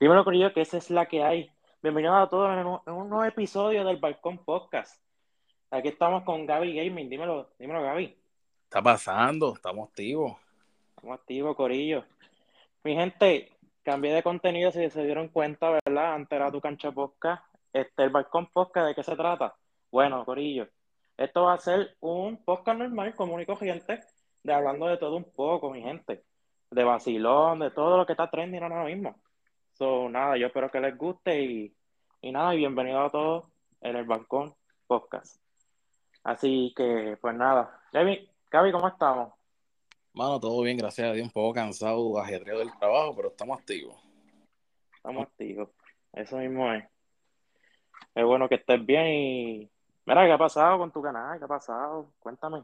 Dímelo, Corillo, que esa es la que hay. Bienvenidos a todos en un, en un nuevo episodio del Balcón Podcast. Aquí estamos con Gaby Gaming. Dímelo, dímelo, Gaby. está pasando? Estamos activos. Estamos activos, Corillo. Mi gente, cambié de contenido si se dieron cuenta, ¿verdad? Antes era tu cancha podcast. Este, el Balcón Podcast, ¿de qué se trata? Bueno, Corillo, esto va a ser un podcast normal, común y corriente, de hablando de todo un poco, mi gente. De vacilón, de todo lo que está trending ahora mismo. So, nada, yo espero que les guste y, y nada, y bienvenido a todos en el Balcón Podcast. Así que, pues nada. Gaby, Gaby, ¿cómo estamos? Mano, todo bien, gracias a Dios. Un poco cansado, ajedreo del trabajo, pero estamos activos. Estamos activos. Eso mismo es. Es bueno que estés bien y... Mira, ¿qué ha pasado con tu canal? ¿Qué ha pasado? Cuéntame.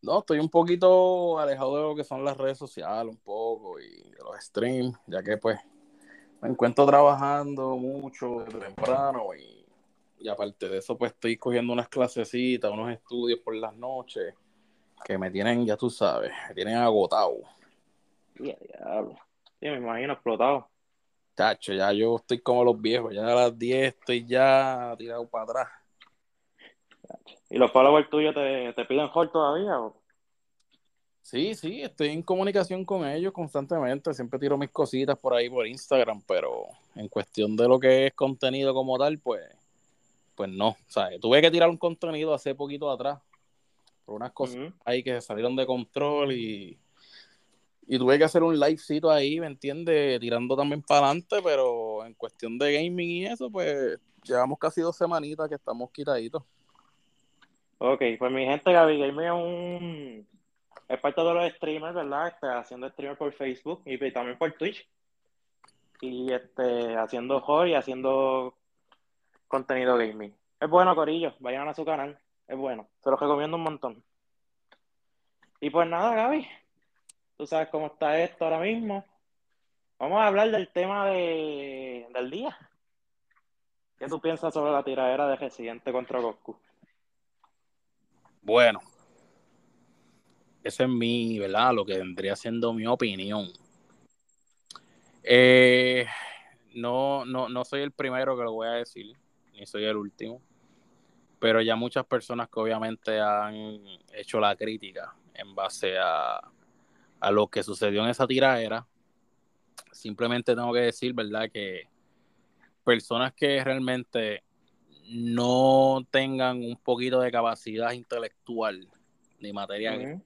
No, estoy un poquito alejado de lo que son las redes sociales, un poco, y de los streams, ya que pues me encuentro trabajando mucho desde temprano y, y aparte de eso pues estoy cogiendo unas clasecitas, unos estudios por las noches que me tienen, ya tú sabes, me tienen agotado. Ya, diablo. Sí, me imagino explotado. Tacho, ya yo estoy como los viejos, ya a las 10 estoy ya tirado para atrás. ¿Y los followers tuyos te, te piden hold todavía? O? Sí, sí, estoy en comunicación con ellos constantemente, siempre tiro mis cositas por ahí por Instagram, pero en cuestión de lo que es contenido como tal, pues, pues no. O sea, tuve que tirar un contenido hace poquito atrás, por unas cosas ahí que se salieron de control y, y tuve que hacer un livecito ahí, ¿me entiendes? Tirando también para adelante, pero en cuestión de gaming y eso, pues llevamos casi dos semanitas que estamos quitaditos. Ok, pues mi gente, Gaby Gaming es un... Es parte de los streamers, ¿verdad? Este, haciendo streamer por Facebook y también por Twitch. Y este, haciendo horror y haciendo contenido gaming. Es bueno, Corillo. Vayan a su canal. Es bueno. Se los recomiendo un montón. Y pues nada, Gaby. Tú sabes cómo está esto ahora mismo. Vamos a hablar del tema de, del día. ¿Qué tú piensas sobre la tiradera de Residente contra Goku? Bueno, esa es mi, ¿verdad? Lo que vendría siendo mi opinión. Eh, no, no, no soy el primero que lo voy a decir, ni soy el último, pero ya muchas personas que obviamente han hecho la crítica en base a, a lo que sucedió en esa tiradera. Simplemente tengo que decir, ¿verdad? Que personas que realmente no tengan un poquito de capacidad intelectual ni material.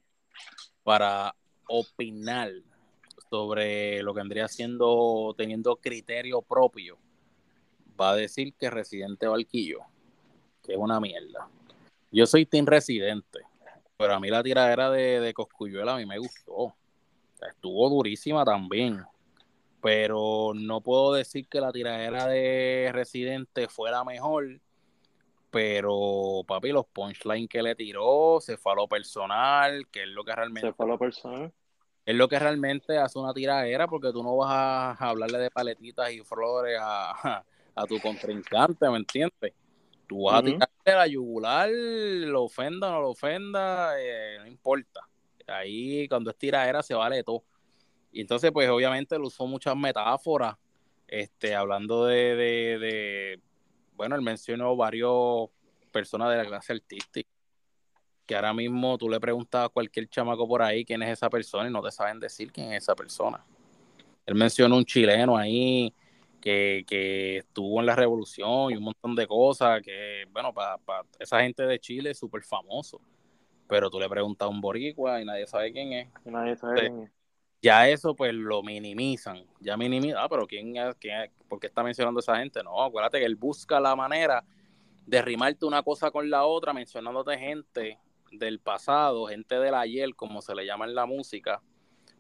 Para opinar sobre lo que vendría siendo teniendo criterio propio, va a decir que Residente Barquillo, que es una mierda. Yo soy Team Residente, pero a mí la tiradera de, de Coscuyuela a mí me gustó. Estuvo durísima también. Pero no puedo decir que la tiradera de Residente fuera mejor. Pero, papi, los punchlines que le tiró, se fue a lo personal, que es lo que realmente Se fue a lo personal. es lo que realmente hace una tiradera, porque tú no vas a hablarle de paletitas y flores a, a tu contrincante, ¿me entiendes? Tú vas a a la yugular, lo ofenda o no lo ofenda, eh, no importa. Ahí cuando es tiradera se vale todo. Y entonces, pues obviamente él usó muchas metáforas, este, hablando de, de, de- bueno, él mencionó varios personas de la clase artística que ahora mismo tú le preguntas a cualquier chamaco por ahí quién es esa persona y no te saben decir quién es esa persona. Él mencionó un chileno ahí que, que estuvo en la revolución y un montón de cosas que, bueno, para esa gente de Chile es súper famoso. Pero tú le preguntas a un boricua y nadie sabe quién es. Y nadie sabe quién es. Ya eso pues lo minimizan. Ya minimizan, ah, pero ¿quién es, quién? ¿Por qué está mencionando a esa gente? No, acuérdate que él busca la manera de rimarte una cosa con la otra, mencionándote gente del pasado, gente del ayer, como se le llama en la música.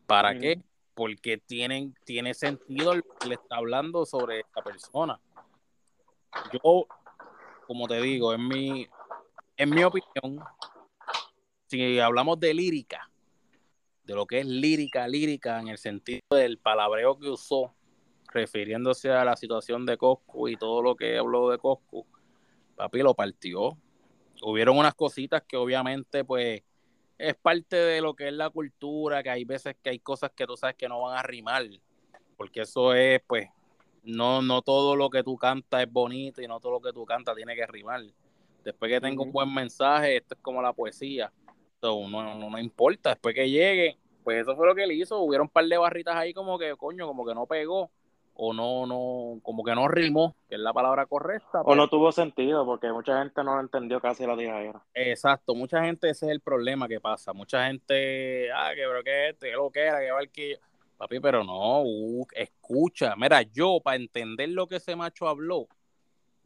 ¿Para qué? Porque tienen, tiene sentido le está hablando sobre esta persona. Yo, como te digo, en mi, en mi opinión, si hablamos de lírica, de lo que es lírica, lírica, en el sentido del palabreo que usó, refiriéndose a la situación de Coscu y todo lo que habló de Coscu, papi lo partió. Hubieron unas cositas que obviamente, pues, es parte de lo que es la cultura, que hay veces que hay cosas que tú sabes que no van a rimar, porque eso es, pues, no, no todo lo que tú cantas es bonito y no todo lo que tú cantas tiene que rimar. Después que tenga un buen mensaje, esto es como la poesía. no, no, no importa, después que llegue, pues eso fue lo que él hizo. Hubieron un par de barritas ahí como que, coño, como que no pegó o no, no, como que no rimó, que es la palabra correcta. O no tuvo sentido, porque mucha gente no entendió casi la tiradera. Exacto, mucha gente, ese es el problema que pasa. Mucha gente, ah, que pero que este, que lo que era, que va el que. Papi, pero no, uh, escucha. Mira, yo, para entender lo que ese macho habló,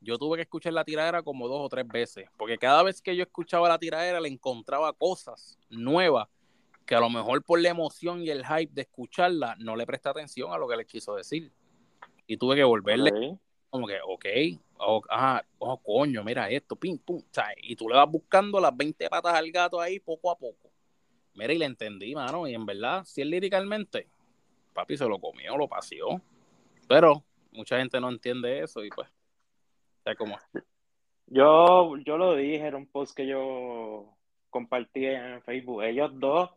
yo tuve que escuchar la tiradera como dos o tres veces, porque cada vez que yo escuchaba la tiradera le encontraba cosas nuevas que a lo mejor por la emoción y el hype de escucharla no le presté atención a lo que le quiso decir. Y tuve que volverle como que, ok, oh, ajá, oh, coño, mira esto, pim, pum, y tú le vas buscando las 20 patas al gato ahí poco a poco. Mira, y le entendí, mano, y en verdad, si es líricamente, papi se lo comió, lo paseó. Pero mucha gente no entiende eso y pues, o como... Yo, yo lo dije, en un post que yo compartí en Facebook. Ellos dos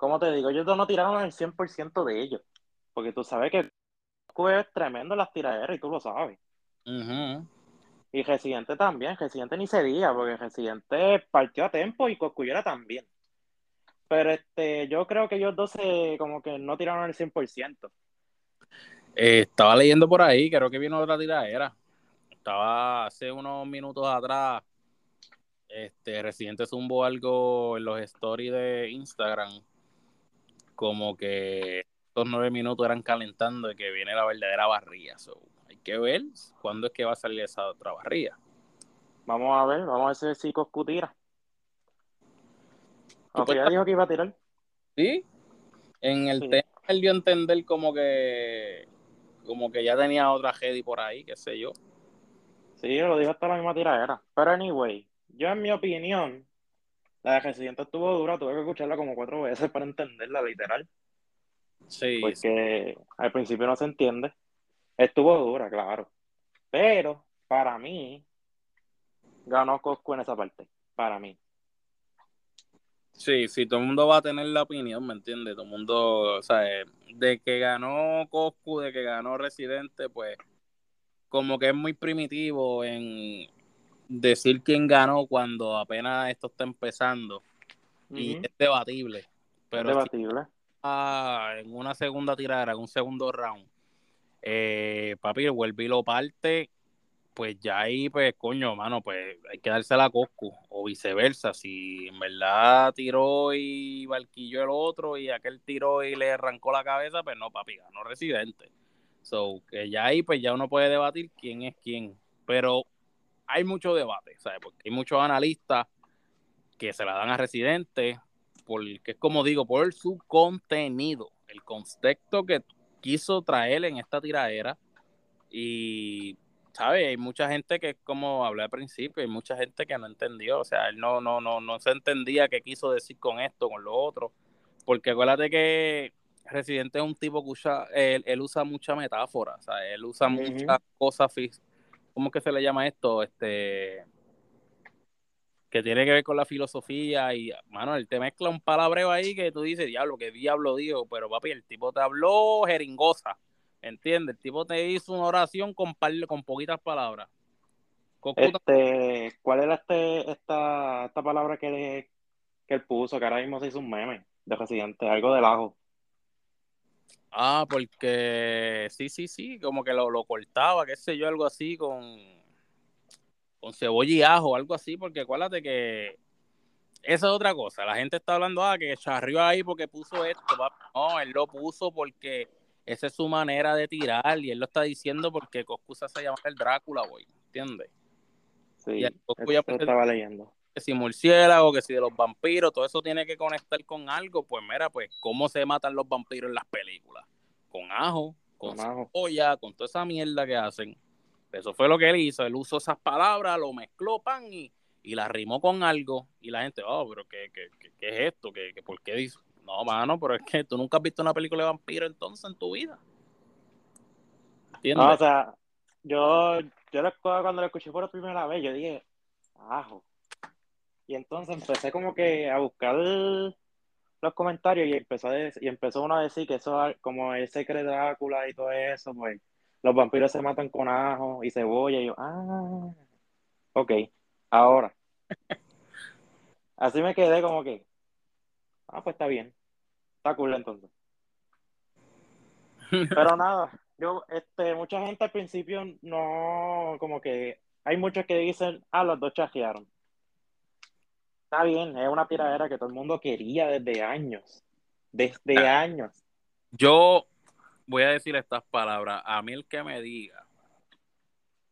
como te digo, ellos no tiraron el 100% de ellos. Porque tú sabes que es tremendo las tiraderas y tú lo sabes. Y Residente también. Residente ni se diga, porque Residente partió a tiempo y Coscuyera también. Pero este, yo creo que ellos dos se, como que no tiraron el 100%. Eh, estaba leyendo por ahí, creo que vino otra tiradera. Estaba hace unos minutos atrás. Este, Residente zumbó algo en los stories de Instagram como que estos nueve minutos eran calentando y que viene la verdadera barría. hay que ver cuándo es que va a salir esa otra barría. Vamos a ver, vamos a ver si Coscu tira. Aunque ya dijo que iba a tirar. Sí. En el tema él dio a entender como que como que ya tenía otra Jedi por ahí, qué sé yo. Sí, lo dijo hasta la misma tiradera. Pero anyway, yo en mi opinión, la de Residente estuvo dura, tuve que escucharla como cuatro veces para entenderla, literal. Sí. Porque al principio no se entiende. Estuvo dura, claro. Pero, para mí, ganó Coscu en esa parte. Para mí. Sí, sí, todo el mundo va a tener la opinión, ¿me entiendes? Todo el mundo, o sea, de que ganó Coscu, de que ganó Residente, pues como que es muy primitivo en, decir quién ganó cuando apenas esto está empezando. Y es debatible. Pero debatible. en una segunda tirada, en un segundo round, eh, papi, vuelve y lo parte, pues ya ahí, pues, coño, mano, pues hay que darse la Coscu, o viceversa. Si en verdad tiró y barquilló el otro y aquel tiró y le arrancó la cabeza, pues no, papi, ganó Residente. So, que ya ahí, pues ya uno puede debatir quién es quién. Pero hay mucho debate, ¿sabes? Porque hay muchos analistas que se la dan a residentes, porque es como digo, por su contenido, el contexto que quiso traer en esta tiradera. Y, ¿sabes? Hay mucha gente que, como hablé al principio, hay mucha gente que no entendió, o sea, él no, no, no, no se entendía qué quiso decir con esto, con lo otro. Porque acuérdate que Residente es un tipo que usa, él, usa mucha metáfora, o sea, él usa muchas cosas ¿cómo que se le llama esto? Este que tiene que ver con la filosofía y, mano, él te mezcla un palabreo ahí que tú dices, diablo, qué diablo dijo, pero papi, el tipo te habló jeringosa, ¿entiendes? El tipo te hizo una oración con, con poquitas palabras. Este, ¿Cuál era este, esta, esta palabra que, que él puso, que ahora mismo se hizo un meme de residente, algo del ajo? Ah, porque sí, sí, sí, como que lo, lo cortaba, qué sé yo, algo así con, con cebolla y ajo, algo así, porque acuérdate que esa es otra cosa. La gente está hablando, ah, que charrió ahí porque puso esto. No, él lo puso porque esa es su manera de tirar y él lo está diciendo porque Coscu se hace llamar el Drácula, güey, ¿entiendes? Sí, estaba leyendo que si murciélago, que si de los vampiros, todo eso tiene que conectar con algo, pues mira, pues cómo se matan los vampiros en las películas. Con ajo, con, olla, con toda esa mierda que hacen. Eso fue lo que él hizo, él usó esas palabras, lo mezcló, pan, y, y la rimó con algo. Y la gente, oh, pero ¿qué, qué, qué, es esto? ¿Qué, qué, ¿Por qué dice? No, mano, pero es que tú nunca has visto una película de vampiro entonces en tu vida. ¿Entiendes? No, o sea, yo, yo cuando lo escuché por primera vez, yo dije, ajo, y entonces empecé como que a buscar los comentarios y empezó, y empezó uno a decir que eso, como ese cree Drácula y todo eso, pues los vampiros se matan con ajo y cebolla. Y yo, ah, ok, ahora. Así me quedé como que, ah, pues está bien. Está cool entonces. Pero nada, yo, este, mucha gente al principio no, como que, hay muchos que dicen, ah, los dos chajearon. Está bien, es una tiradera que todo el mundo quería desde años. Desde años. Yo voy a decir estas palabras. A mí el que me diga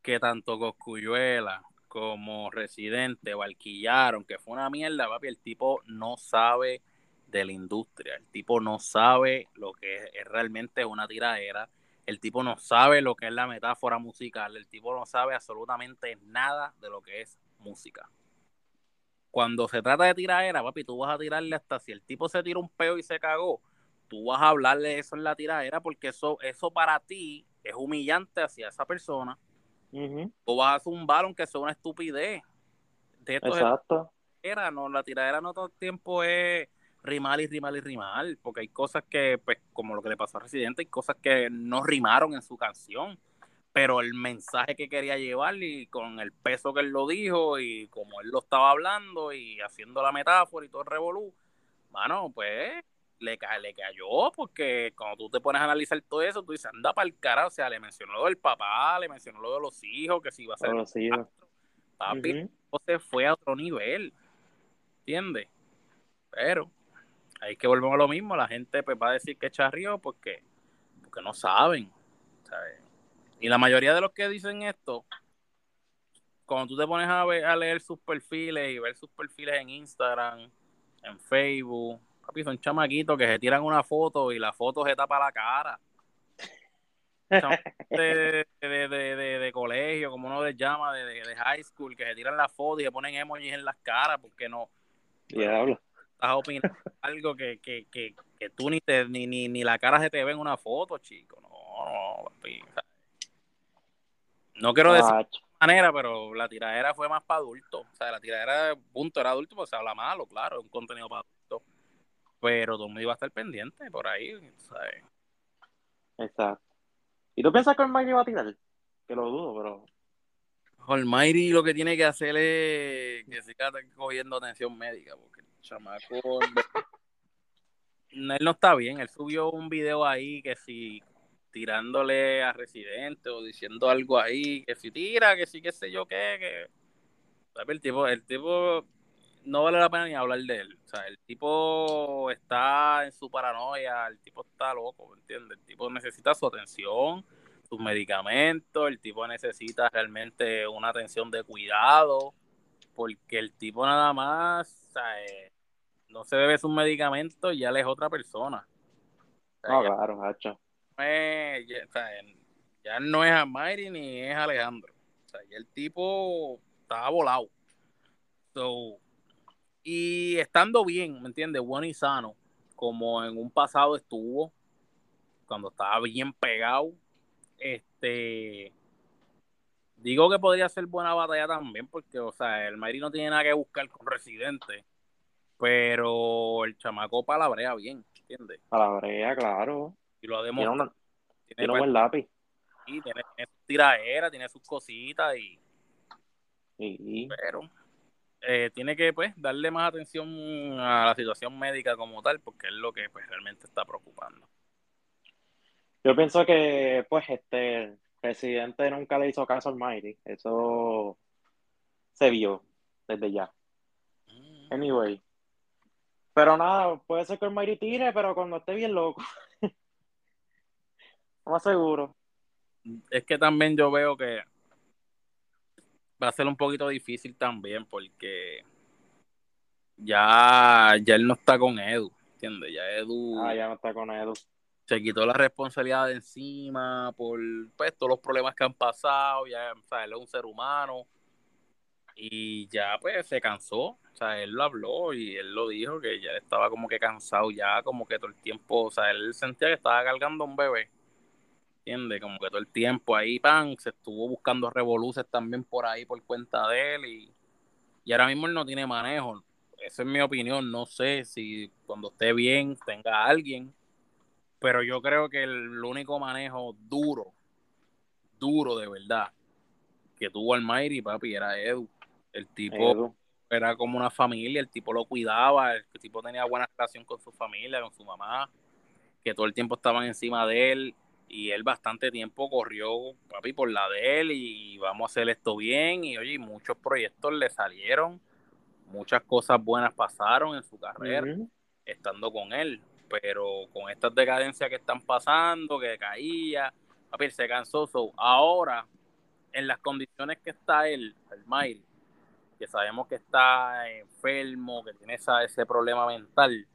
que tanto Coscuyuela como Residente barquillaron, que fue una mierda, papi, el tipo no sabe de la industria. El tipo no sabe lo que es, es realmente una tiradera. El tipo no sabe lo que es la metáfora musical. El tipo no sabe absolutamente nada de lo que es música. Cuando se trata de tiradera, papi, tú vas a tirarle hasta si el tipo se tira un peo y se cagó, tú vas a hablarle eso en la tiradera porque eso, eso para ti es humillante hacia esa persona. Ujú, O vas a zumbar aunque sea una estupidez. De esto es Exacto. tiradera, no, la tiradera no todo el tiempo es rimar y rimar y rimar, porque hay cosas que, pues, como lo que le pasó a Residente, hay cosas que no rimaron en su canción, pero el mensaje que quería llevar y con el peso que él lo dijo y como él lo estaba hablando y haciendo la metáfora y todo el revolú, mano, pues le, ca le cayó, porque cuando tú te pones a analizar todo eso, tú dices, anda para el cara, o sea, le mencionó lo del papá, le mencionó lo de los hijos, que si iba a ser los hijos. papi, se fue a otro nivel, ¿entiendes? Pero hay que volver a lo mismo, la gente pues va a decir que charrió porque, porque no saben, ¿sabes? Y la mayoría de los que dicen esto, cuando tú te pones a, ver, a leer sus perfiles y ver sus perfiles en Instagram, en Facebook, papi, son chamaquitos que se tiran una foto y la foto se tapa la cara. Chamaquitos de, de, de, de, de colegio, como uno les llama, de, de, de high school, que se tiran la foto y se ponen emojis en las caras porque no Diablo. estás opinando algo que, que, que, que tú ni, te, ni, ni, ni la cara se te ve en una foto, chico. No, no, papi. o sea, No quiero decir de manera, pero la tiradera fue más para adultos. O sea, la tiradera, punto, era adulto, pues se habla malo, claro, es un contenido para adultos. Pero todo el mundo iba a estar pendiente por ahí, ¿sabes? Exacto. ¿Y tú piensas que el Mike iba a tirar? Que lo dudo, pero. Almighty lo que tiene que hacer es que siga cogiendo atención médica, porque el chamaco. él no está bien. Él subió un video ahí que si tirándole a Residente o diciendo algo ahí, que si tira, que sí, qué sé yo qué, que. El tipo, el tipo no vale la pena ni hablar de él. O sea, el tipo está en su paranoia, el tipo está loco, ¿me entiendes? El tipo necesita su atención, sus medicamentos, el tipo necesita realmente una atención de cuidado, porque el tipo nada más, o sea, eh, no se bebe sus medicamentos y ya él es otra persona. O sea, No, ya claro, hacho. Es, ya, no es Amari ni es Alejandro. O sea, ya el tipo estaba volado. So, y estando bien, ¿me entiendes? Bueno y sano, como en un pasado estuvo, cuando estaba bien pegado, este, digo que podría ser buena batalla también, porque, o sea, el Mayri no tiene nada que buscar con Residente, pero el chamaco palabrea bien, ¿entiendes? Palabrea, claro. Y lo ha Tiene, demostrado. una- Tiene, tiene un pues, buen lápiz. sí, tiene, tiene sus tiraderas, tiene sus cositas, y, Y, pero eh, tiene que pues darle más atención a la situación médica como tal, porque es lo que pues realmente está preocupando. yo pienso que, pues, este, el presidente nunca le hizo caso al Mighty. Eso se vio desde ya. Mm. Anyway. Pero nada, puede ser que el Mighty tire, pero cuando esté bien loco. Más seguro. Es que también yo veo que va a ser un poquito difícil también porque ya, ya él no está con Edu, ¿entiendes? Ya Edu Ah, ya no está con Edu. se quitó la responsabilidad de encima por pues, todos los problemas que han pasado, ya o sea, él es un ser humano y ya pues se cansó, o sea, él lo habló y él lo dijo que ya estaba como que cansado ya como que todo el tiempo, o sea, él sentía que estaba cargando un bebé, ¿entiendes? Como que todo el tiempo ahí, pan, se estuvo buscando revoluciones también por ahí por cuenta de él y, y ahora mismo él no tiene manejo, esa es mi opinión, no sé si cuando esté bien tenga a alguien pero yo creo que el único manejo duro duro de verdad que tuvo Almighty, papi, era Edu. El tipo era como una familia, el tipo lo cuidaba, el tipo tenía buena relación con su familia, con su mamá, que todo el tiempo estaban encima de él y él bastante tiempo corrió, papi, por la de él y vamos a hacer esto bien. Y oye, muchos proyectos le salieron, muchas cosas buenas pasaron en su carrera estando con él, pero con estas decadencias que están pasando, que caía, papi, se cansó, ahora en las condiciones que está él, el Mayri, que sabemos que está enfermo, que tiene ese problema mental,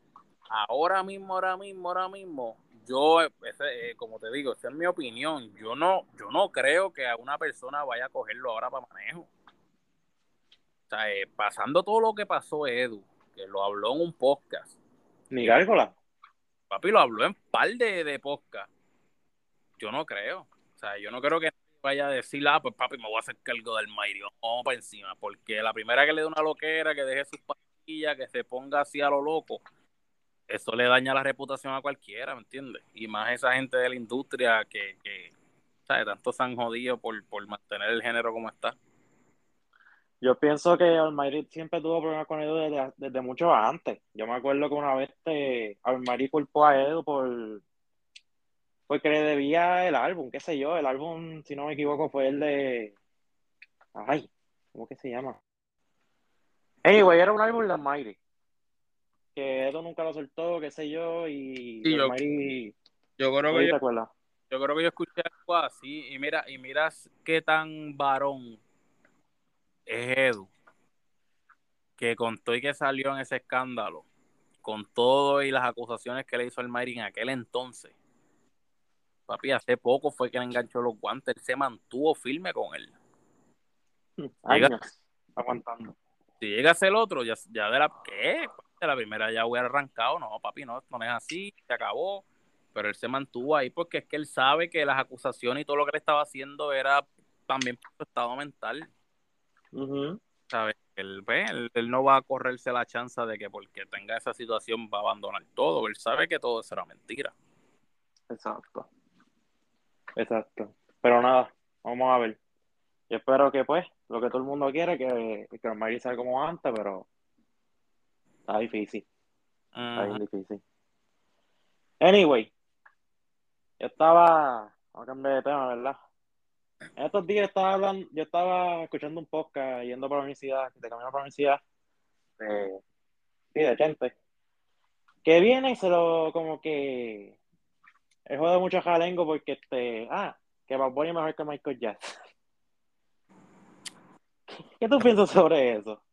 ahora mismo, ahora mismo, ahora mismo, yo, eh, como te digo, esa es mi opinión. Yo no, yo no creo que a una persona vaya a cogerlo ahora para manejo. O sea, eh, pasando todo lo que pasó Edu, que lo habló en un podcast. Ni gárgola. Papi lo habló en par de, de podcast. Yo no creo. O sea, yo no creo que vaya a decir, ah, pues papi, me voy a hacer cargo del Mayrio. Vamos para encima. Porque la primera que le dé una loquera, que deje sus pastillas, que se ponga así a lo loco, eso le daña la reputación a cualquiera, ¿me entiendes? Y más esa gente de la industria que, que ¿sabes? Tanto se han jodido por, por mantener el género como está. Yo pienso que Almighty siempre tuvo problemas con Edu desde, desde, mucho antes. Yo me acuerdo que una vez te, culpó a Edu por porque le debía el álbum, qué sé yo, el álbum, si no me equivoco, fue el de ay, ¿cómo que se llama? Anyway, era un álbum de Almighty que Edo nunca lo soltó, qué sé yo, y yo, yo, creo que yo, yo, creo que yo escuché algo así, y mira, y miras qué tan varón es Edu, que contó y que salió en ese escándalo, con todo y las acusaciones que le hizo el Mayri en aquel entonces. Papi, hace poco fue que le enganchó los guantes, él se mantuvo firme con él. Años, aguantando. Si llega a ser el otro, ya, ya de la... ¿Qué? La primera ya hubiera arrancado, no, papi, no, no es así, se acabó, pero él se mantuvo ahí porque es que él sabe que las acusaciones y todo lo que le estaba haciendo era también por su estado mental. ¿Sabes? Pues, él, él, no va a correrse la chance de que porque tenga esa situación va a abandonar todo, él sabe que todo será mentira. Exacto. Exacto. Pero nada, vamos a ver. Yo espero que pues, lo que todo el mundo quiere, que, que el sea como antes, pero Está difícil. Está bien difícil. Anyway, yo estaba. Vamos a cambiar de tema, ¿verdad? En estos días estaba hablando, yo estaba escuchando un podcast yendo para la universidad, de camino para la universidad, de, de gente, que viene y se lo como que he jugado mucho jalengo porque este, ah, que Bad Bunny es mejor que Michael Jackson. ¿Qué tú piensas sobre eso?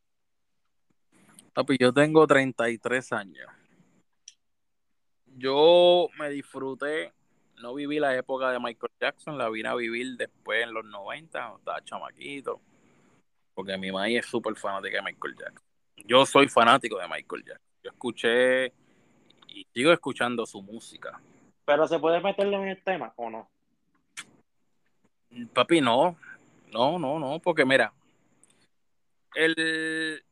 Papi, yo tengo 33 años. Yo me disfruté, no viví la época de Michael Jackson, la vine a vivir después en los 90, cuando estaba chamaquito, porque mi madre es súper fanática de Michael Jackson. Yo soy fanático de Michael Jackson. Yo escuché y sigo escuchando su música. ¿Pero se puede meterle en el tema o no? Papi, no. No, no, no, porque mira, el,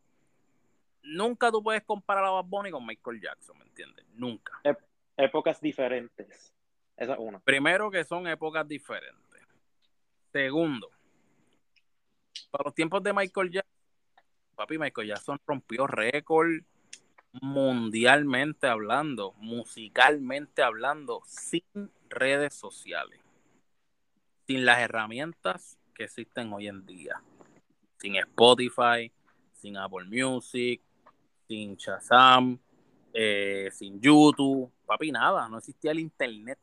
nunca tú puedes comparar a Bad Bunny con Michael Jackson, ¿me entiendes? Nunca. épocas diferentes. Esa es una. Primero que son épocas diferentes. Segundo, para los tiempos de Michael Jackson, papi, Michael Jackson rompió récord mundialmente hablando, musicalmente hablando, sin redes sociales, sin las herramientas que existen hoy en día, sin Spotify, sin Apple Music, sin Shazam, eh, sin YouTube, papi, nada, no existía el Internet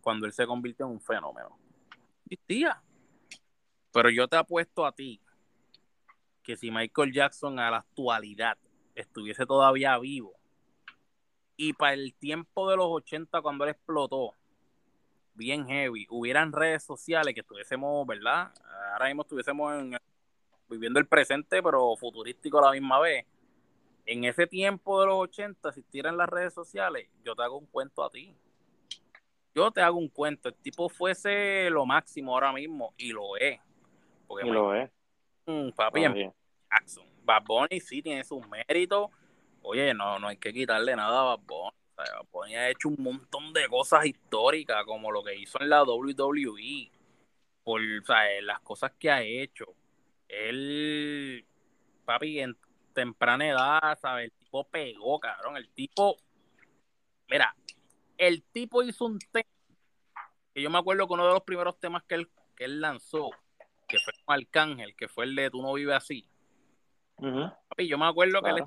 cuando él se convirtió en un fenómeno. Existía. Pero yo te apuesto a ti que si Michael Jackson a la actualidad estuviese todavía vivo y para el tiempo de los 80 cuando él explotó, bien heavy, hubieran redes sociales que estuviésemos, ¿verdad? Ahora mismo estuviésemos viviendo el presente, pero futurístico a la misma vez en ese tiempo de los 80, si tiran las redes sociales, yo te hago un cuento a ti. Yo te hago un cuento. El tipo fuese lo máximo ahora mismo y lo es. y lo es. papi, Jackson. Bad Bunny sí tiene sus méritos. Oye, no, no hay que quitarle nada a Bad Bunny. Bad Bunny ha hecho un montón de cosas históricas, como lo que hizo en la WWE. por o sea, las cosas que ha hecho. Él, papi, en temprana edad, ¿sabes? El tipo pegó, cabrón. El tipo, mira, el tipo hizo un tema que yo me acuerdo que uno de los primeros temas que él, que él lanzó, que fue con Arcángel, que fue el de Tú no vives así. Papi, yo me acuerdo que él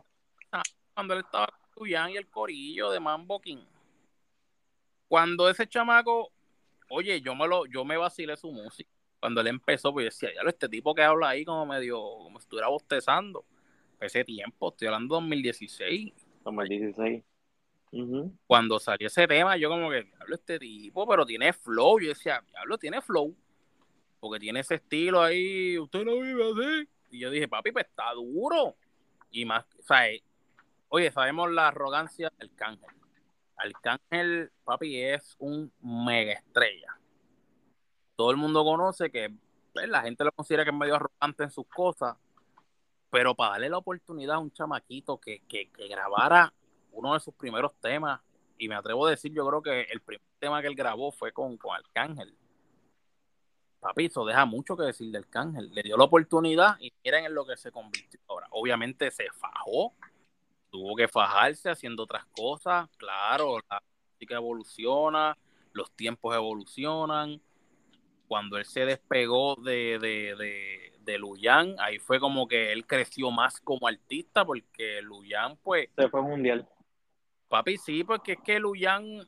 cuando él estaba con y el corillo de Mambo King. Cuando ese chamaco, oye, yo me lo, yo me vacilé su música. Cuando él empezó, pues yo decía, ya este tipo que habla ahí como medio, como si estuviera bostezando. Ese tiempo, estoy hablando de 2016. 2016. Cuando salió ese tema, yo como que, hablo este tipo, pero tiene flow. Yo decía, diablo, tiene flow. Porque tiene ese estilo ahí, usted no vive así. Y yo dije, papi, pues está duro. Y más, o sea, eh, oye, sabemos la arrogancia del cángel. Arcángel, papi, es un mega estrella. Todo el mundo conoce que pues, la gente lo considera que es medio arrogante en sus cosas, pero para darle la oportunidad a un chamaquito que, que, grabara uno de sus primeros temas, y me atrevo a decir, yo creo que el primer tema que él grabó fue con, con Arcángel. Papi, eso deja mucho que decir de Arcángel. Le dio la oportunidad y miren en lo que se convirtió ahora. Obviamente se fajó, tuvo que fajarse haciendo otras cosas. Claro, la música evoluciona, los tiempos evolucionan. Cuando él se despegó de, de, de, Luyan, ahí fue como que él creció más como artista, porque Luyan, pues. Se fue mundial. Papi, sí, porque es que Luyan,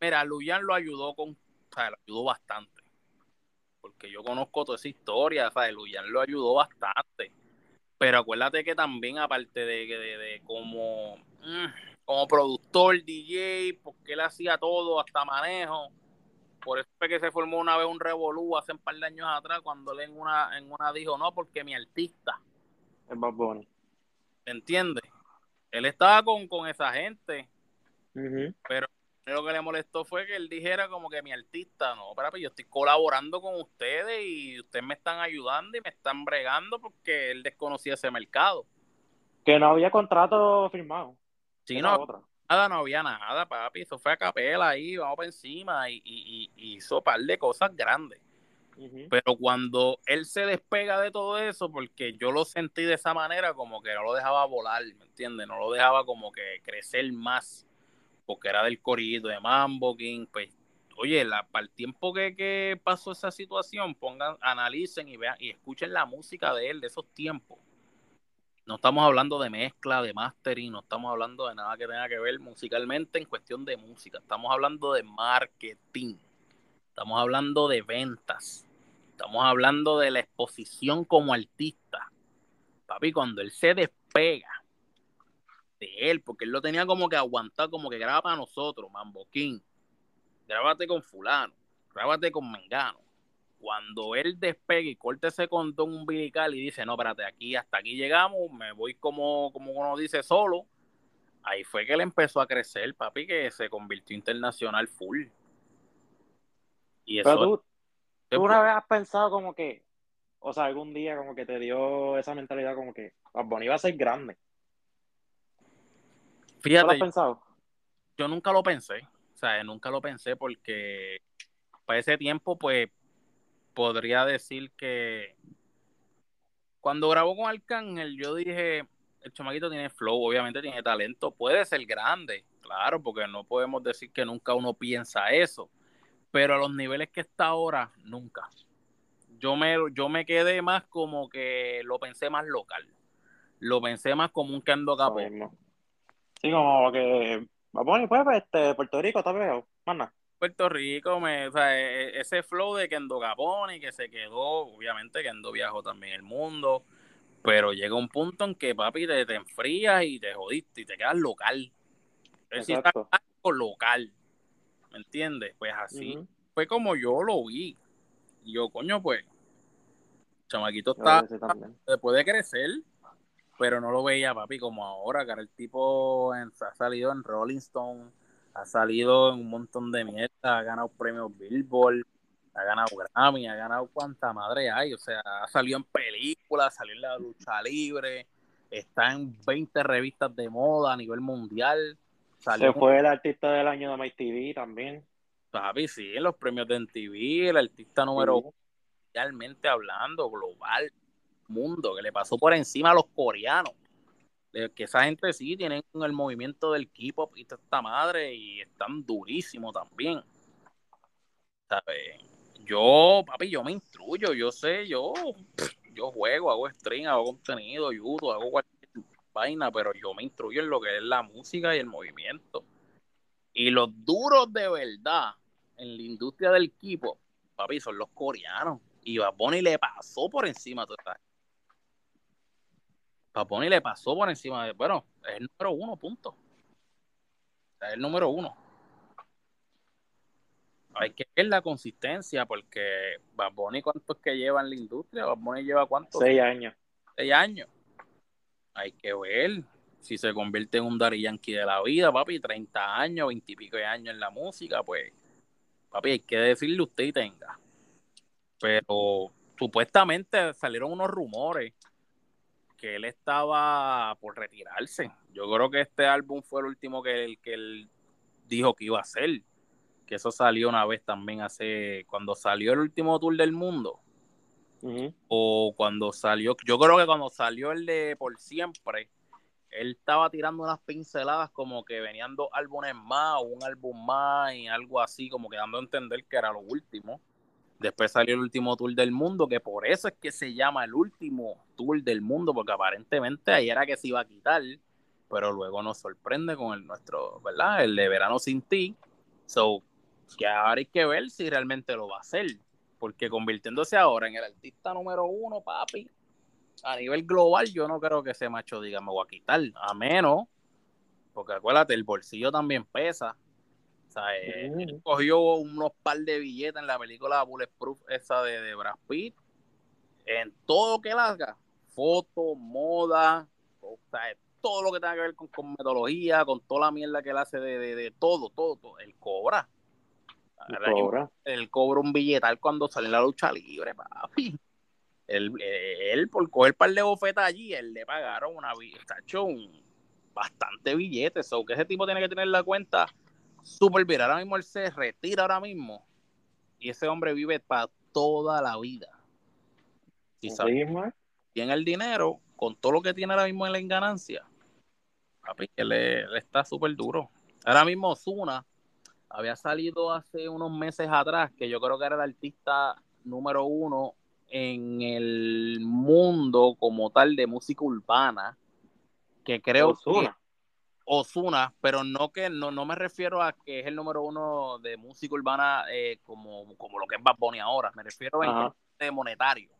mira, Luyan lo ayudó con, o sea, lo ayudó bastante. Porque yo conozco toda esa historia, o sea, Luyan lo ayudó bastante pero acuérdate que también, aparte de, de, de como, mm, como productor, DJ, porque él hacía todo, hasta manejo. Por eso fue que se formó una vez un revolú hace un par de años atrás, cuando él en una, en una dijo, no, porque mi artista. Es más bueno. ¿Entiendes? Él estaba con, con esa gente, pero lo que le molestó fue que él dijera como que mi artista, no, pero yo estoy colaborando con ustedes y ustedes me están ayudando y me están bregando porque él desconocía ese mercado. Que no había contrato firmado. Sí, no, nada, no había nada, papi. Eso fue a capela ahí, vamos para encima y, y, y, hizo un par de cosas grandes. Pero cuando él se despega de todo eso, porque yo lo sentí de esa manera, como que no lo dejaba volar, ¿me entiendes? No lo dejaba como que crecer más porque era del corrido de Mambo King, pues, oye, la, para el tiempo que, pasó esa situación, pongan, analicen y vean y escuchen la música de él de esos tiempos. No estamos hablando de mezcla, de mastering, no estamos hablando de nada que tenga que ver musicalmente en cuestión de música. Estamos hablando de marketing. Estamos hablando de ventas. Estamos hablando de la exposición como artista. Papi, cuando él se despega él, porque él lo tenía como que aguantar, como que graba para nosotros, Mamboquín. Grábate con fulano, grábate con Mengano. Cuando él despegue y corte ese condón umbilical y dice, no, espérate, aquí hasta aquí llegamos, me voy como, como uno dice solo, ahí fue que él empezó a crecer, papi, que se convirtió internacional full. Y eso, Pero tú, una vez has pensado como que, o sea, algún día como que te dio esa mentalidad como que Bad iba a ser grande. Fíjate, lo has pensado? Yo, nunca lo pensé, o sea, nunca lo pensé porque para ese tiempo, pues, podría decir que cuando grabó con Arcángel, yo dije, el chamaquito tiene flow, obviamente tiene talento, puede ser grande, claro, porque no podemos decir que nunca uno piensa eso, pero a los niveles que está ahora, nunca. Yo me, yo me quedé más como que lo pensé más local, lo pensé más como un Kendo Capo. Sí, como que vamos pues, este, Puerto Rico está pegado, Puerto Rico, me, o sea, e, e, ese flow de Kendo y que se quedó, obviamente Kendo viajó también el mundo, pero llega un punto en que papi te, te enfrías y te jodiste y te quedas local. Exacto. local, ¿me entiendes? Pues así fue como yo lo vi. Y yo, coño, pues, chamaquito está, después de crecer, pero no lo veía, papi, como ahora, que el tipo ha salido en Rolling Stone, ha salido en un montón de mierda, ha ganado premios Billboard, ha ganado Grammy, ha ganado cuanta madre hay, o sea, ha salido en películas, salió en la lucha libre, está en 20 revistas de moda a nivel mundial. Se fue el artista del año de MyTV también. Papi, sí, en los premios de MTV, el artista número uno mundialmente hablando, global, mundo, que le pasó por encima a los coreanos. Que esa gente sí tienen el movimiento del K-pop y esta madre y están durísimos también. Yo, papi, yo me instruyo, yo sé, yo, yo juego, hago stream, hago contenido, YouTube, hago cualquier vaina, pero yo me instruyo en lo que es la música y el movimiento. Y los duros de verdad en la industria del equipo, papi, son los coreanos. Y Baboni le pasó por encima total. Baboni le pasó por encima de. Bueno, es el número uno, punto. Es el número uno. Hay que ver la consistencia, porque Baboni, ¿cuántos que lleva en la industria? Baboni lleva cuántos? Seis años. Seis años. Hay que ver si se convierte en un Dari Yankee de la vida, papi, 30 años, 20 y pico de años en la música, pues, papi, hay que decirle usted y tenga. Pero supuestamente salieron unos rumores que él estaba por retirarse. Yo creo que este álbum fue el último que él, que él dijo que iba a hacer. Que eso salió una vez también hace, cuando salió el último tour del mundo. O cuando salió, yo creo que cuando salió el de Por Siempre, él estaba tirando unas pinceladas como que venían dos álbumes más o un álbum más y algo así, como que dando a entender que era lo último. Después salió el último tour del mundo, que por eso es que se llama el último tour del mundo, porque aparentemente ahí era que se iba a quitar, pero luego nos sorprende con el nuestro, ¿verdad? El de Verano sin ti. So, que ahora hay que ver si realmente lo va a hacer, porque convirtiéndose ahora en el artista número uno, papi, a nivel global, yo no creo que ese macho diga me voy a quitar, a menos, porque acuérdate, el bolsillo también pesa. Sea, eh, él cogió unos par de billetes en la película Bulletproof, esa de, de Brad Pitt, en todo lo que él haga, foto, moda, o sea, todo lo que tenga que ver con, con metodología, con toda la mierda que él hace de, de, de todo, todo, todo, él cobra. Él cobra. Él cobra un billetal cuando sale en la lucha libre, papi. Él, él, por coger par de bofetas allí, él le pagaron una hecho un bastante billetes. O que ese tipo tiene que tener la cuenta súper bien. Ahora mismo él se retira ahora mismo. Y ese hombre vive para toda la vida. Si sabe bien el dinero, con todo lo que tiene ahora mismo en la ganancia, papi, él, él está súper duro. Ahora mismo Osuna había salido hace unos meses atrás, que yo creo que era el artista número uno en el mundo como tal de música urbana, que creo Ozuna. que Osuna, pero no que no, no me refiero a que es el número uno de música urbana eh, como, como lo que es Bad Bunny ahora, me refiero en de monetario.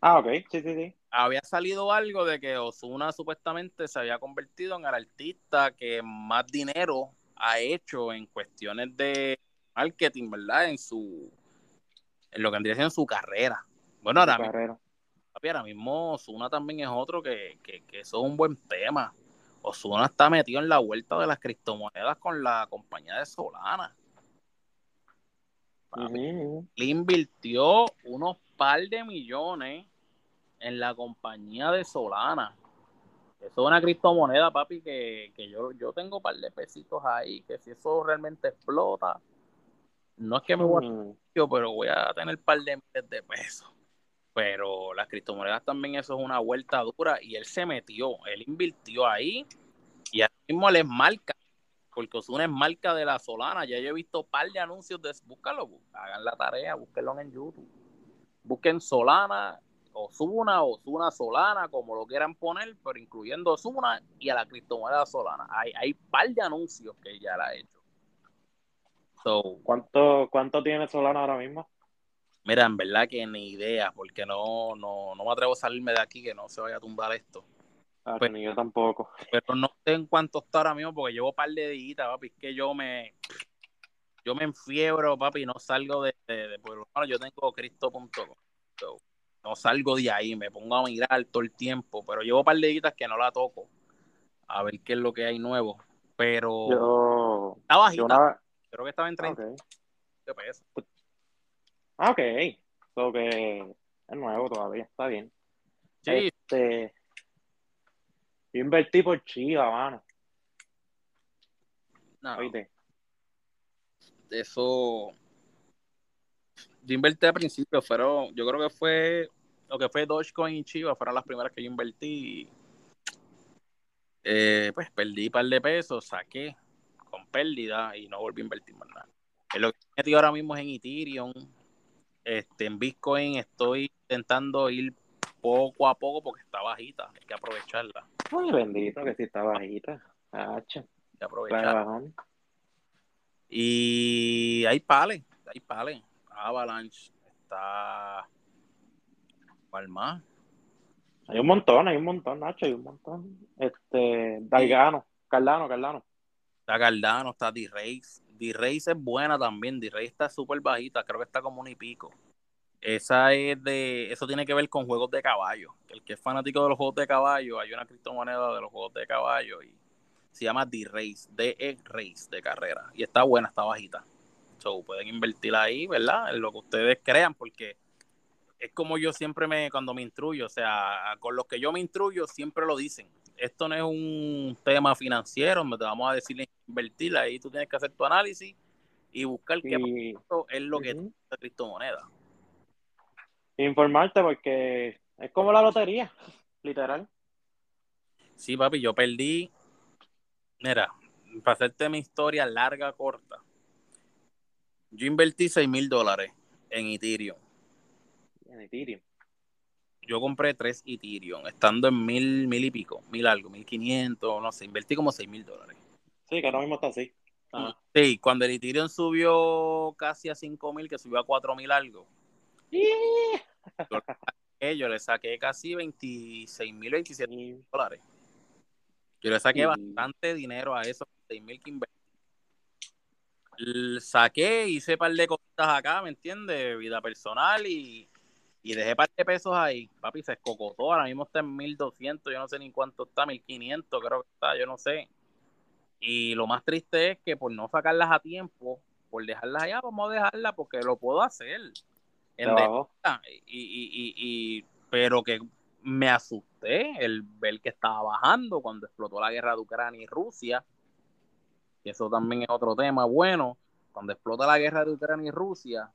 Ah, ok, sí, sí, sí. Había salido algo de que Osuna supuestamente se había convertido en el artista que más dinero ha hecho en cuestiones de marketing, ¿verdad? En su en lo que andría siendo su carrera. Bueno, ahora mismo, ahora mismo Osuna también es otro que, que, eso es un buen tema. Osuna está metido en la vuelta de las criptomonedas con la compañía de Solana. Le invirtió unos par de millones en la compañía de Solana. Eso es una criptomoneda, papi, que, yo, yo tengo un par de pesitos ahí, que si eso realmente explota, no es que me voy a... Yo, pero voy a tener un par de miles de pesos pero las criptomonedas también eso es una vuelta dura y él se metió, él invirtió ahí y ahora mismo él es marca, porque Osuna es marca de la Solana, ya yo he visto un par de anuncios de, búscalo, hagan la tarea, búsquenlo en YouTube, busquen Solana, Osuna, Osuna Solana, como lo quieran poner, pero incluyendo Osuna y a la criptomoneda Solana, hay, hay par de anuncios que ya la ha hecho. ¿Cuánto, ¿Cuánto tiene Solana ahora mismo? Mira, en verdad que ni idea, porque no, no, no me atrevo a salirme de aquí que no se vaya a tumbar esto. Ah, pues, ni yo tampoco. Pero no sé en cuánto está ahora mismo, porque llevo un par de días, papi. Es que yo me yo me enfiebro, papi, no salgo de, de, yo tengo cristo.com. no salgo de ahí, me pongo a mirar todo el tiempo, pero llevo un par de días que no la toco. A ver qué es lo que hay nuevo. Pero yo, está bajita. Creo que estaba en 30 ¿Qué pesos. Ah, ok. Creo que es nuevo todavía, está bien. Sí. Este, yo invertí por Chiva, mano. No. ¿Oíste? Eso. yo invertí al principio, fueron, yo creo que fue lo que fue Dogecoin y Chiva, fueron las primeras que yo invertí. Eh, pues perdí un par de pesos, saqué con pérdida y no volví a invertir más nada. Lo que he metido ahora mismo es en Ethereum. Este, en Bitcoin estoy intentando ir poco a poco porque está bajita, hay que aprovecharla. Muy bendito que sí está bajita. Hay que aprovecharla. Y hay pales, hay pales. Avalanche, está. ¿Cuál más? Hay un montón, hay un montón, Nacho, hay un montón. Este, Dalgano, Cardano, Cardano. Está Cardano, está D-Race. D-Race es buena también, D-Race está súper bajita, creo que está como un y pico. Esa es de, eso tiene que ver con juegos de caballo. El que es fanático de los juegos de caballo, hay una criptomoneda de los juegos de caballo y se llama D-Race, D-E-Race de carrera. Y está buena, está bajita. So, pueden invertir ahí, ¿verdad? En lo que ustedes crean, porque es como yo siempre me, cuando me instruyo, o sea, con los que yo me instruyo siempre lo dicen. Esto no es un tema financiero, te vamos a decir invertir, ahí tú tienes que hacer tu análisis y buscar qué es lo que uh -huh. criptomoneda. Informarte porque es como la lotería, literal. Sí, papi, yo perdí. Mira, para hacerte mi historia larga, corta. Yo invertí 6 mil dólares en Ethereum. En Ethereum. Yo compré tres Ethereum, estando en mil, mil y pico, mil algo, mil quinientos, no sé, invertí como 6 mil dólares. Sí, que ahora mismo está así. Sí, cuando el Ethereum subió casi a 5 mil, que subió a 4 mil algo. Yo, yo, le saqué casi 26 mil, 27 mil dólares. Yo le saqué sí. bastante dinero a esos 6 mil que invertí saqué, hice un par de cositas acá, ¿me entiendes? Vida personal y, y dejé par de pesos ahí. Papi, se escocotó, ahora mismo está en 1200, yo no sé ni cuánto está, 1500 creo que está, yo no sé. Y lo más triste es que por no sacarlas a tiempo, por dejarlas allá, vamos a dejarlas porque lo puedo hacer. En no. y, y, y, pero que me asusté el ver que estaba bajando cuando explotó la guerra de Ucrania y Rusia y eso también es otro tema bueno, cuando explota la guerra de Ucrania y Rusia,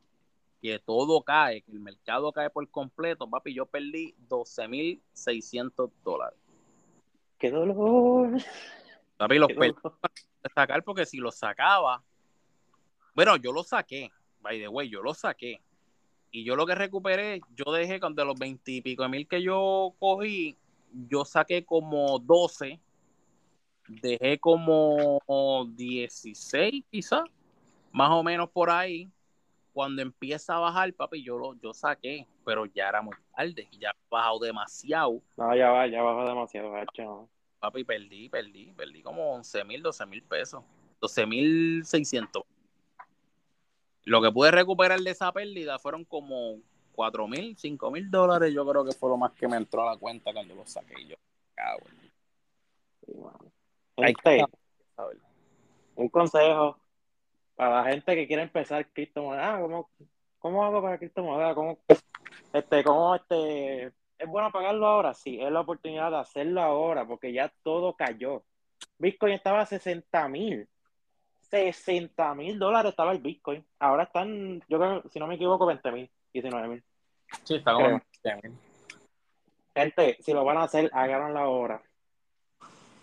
que todo cae, que el mercado cae por completo, papi, yo perdí 12.600 dólares. ¡Qué dolor! Papi, los perdí sacar porque si los sacaba, bueno, yo los saqué, by the way, yo los saqué. Y yo lo que recuperé, yo dejé de los 20 y pico de mil que yo cogí, yo saqué como 12 dejé como 16 quizás, más o menos por ahí. Cuando empieza a bajar, papi, yo lo yo saqué, pero ya era muy tarde, ya ha bajado demasiado. No, ya va, ya bajó demasiado, hecho. Papi, perdí, perdí, perdí como 11 mil, 12 mil pesos, 12 mil 600. Lo que pude recuperar de esa pérdida fueron como 4 mil, 5 mil dólares, yo creo que fue lo más que me entró a la cuenta cuando lo saqué yo. Cago. Sí, bueno. Gente, un consejo para la gente que quiere empezar criptomonedas. Ah, ¿cómo, ¿Cómo hago para criptomonedas? ¿Cómo, este, cómo, este, ¿Es bueno pagarlo ahora? Sí, es la oportunidad de hacerlo ahora porque ya todo cayó. Bitcoin estaba a 60 mil. 60 mil dólares estaba el Bitcoin. Ahora están, yo creo, si no me equivoco, 20 mil, 19 mil. Sí, está como 20 mil. Gente, si lo van a hacer, háganlo ahora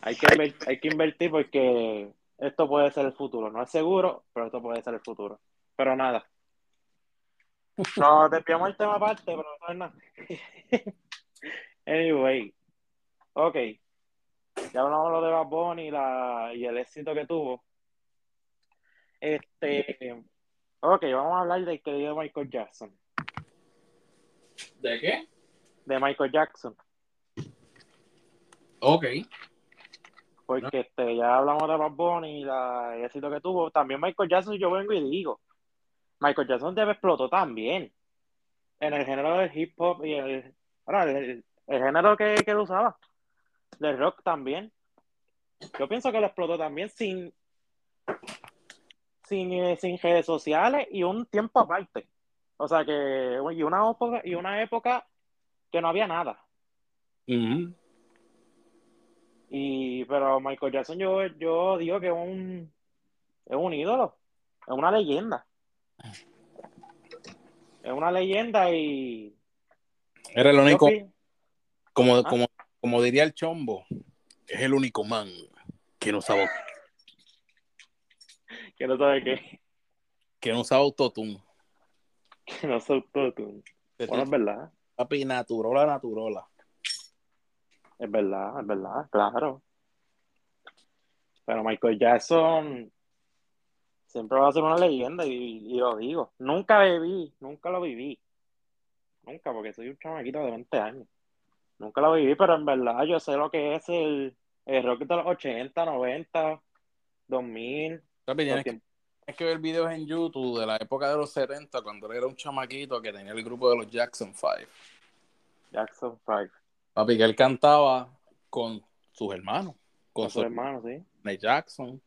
hay que, invertir, hay que invertir porque esto puede ser el futuro. No es seguro, pero esto puede ser el futuro. Pero nada. Nos desviamos el tema aparte, pero no es nada. anyway. Ok. Ya hablamos lo de Bad Bunny y, la, y el éxito que tuvo. Este. Ok, vamos a hablar del querido Michael Jackson. ¿De qué? De Michael Jackson. Ok porque no. este, ya hablamos de Bad Bunny y la, el éxito que tuvo. También Michael Jackson, yo vengo y digo, Michael Jackson debe explotó también en el género del hip hop y el, bueno, el, el género que, que él usaba, del rock también. Yo pienso que lo explotó también sin, sin, sin redes sociales y un tiempo aparte. O sea que, y una época, y una época que no había nada. Uh -huh. Y, pero Michael Jackson yo, yo digo que es un, es un ídolo, es una leyenda. Es una leyenda y. Era el único, como, Ah. como, como diría el chombo, es el único man que no usaba, Que no sabe qué. que no usaba autotune. Que no soy todo tú. Bueno, es verdad. Papi, naturola, naturola. Es verdad, es verdad, claro. Pero Michael Jackson siempre va a ser una leyenda y, y lo digo. Nunca viví, nunca lo viví. Nunca, porque soy un chamaquito de 20 años. Nunca lo viví, pero en verdad yo sé lo que es el, el rock de los 80, 90, 2000. Papi, tienes que, tienes que ver videos en YouTube de la época de los 70, cuando él era un chamaquito que tenía el grupo de los Jackson 5. Jackson 5. Papi, que él cantaba con sus hermanos, con Con su sus hermanos, sí. de Jackson.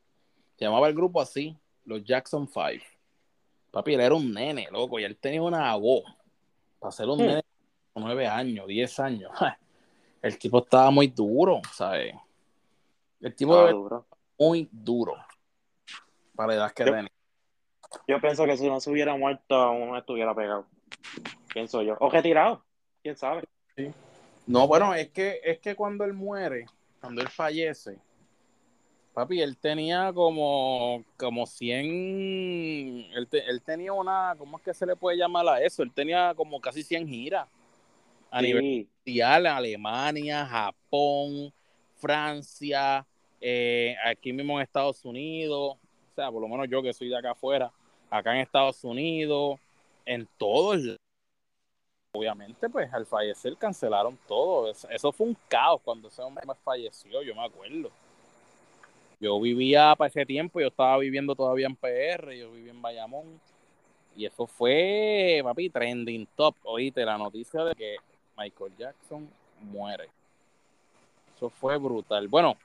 Se llamaba el grupo así, los Jackson 5. Papi, él era un nene, loco, y él tenía una voz. Para ser un Hmm. nene de 9 años, 10 años. El tipo estaba muy duro, ¿sabes? El tipo era duro. muy duro para la edad que tenía. Yo pienso que si no se hubiera muerto, aún no estuviera pegado. Pienso yo. O retirado. ¿Quién sabe? No, bueno, es que, es que cuando él muere, cuando él fallece, papi, él tenía como, como 100, él, te- él tenía una, ¿cómo es que se le puede llamar a eso? Él tenía como casi 100 giras a Sí. nivel mundial, Alemania, Japón, Francia, eh, aquí mismo en Estados Unidos, o sea, por lo menos yo que soy de acá afuera, acá en Estados Unidos, en todos. Obviamente, pues al fallecer cancelaron todo. Es- Eso fue un caos cuando ese hombre falleció, yo me acuerdo. Yo vivía para ese tiempo, yo estaba viviendo todavía en PR, yo vivía en Bayamón. Y eso fue, papi, trending top. Oíste la noticia de que Michael Jackson muere. Eso fue brutal. Bueno,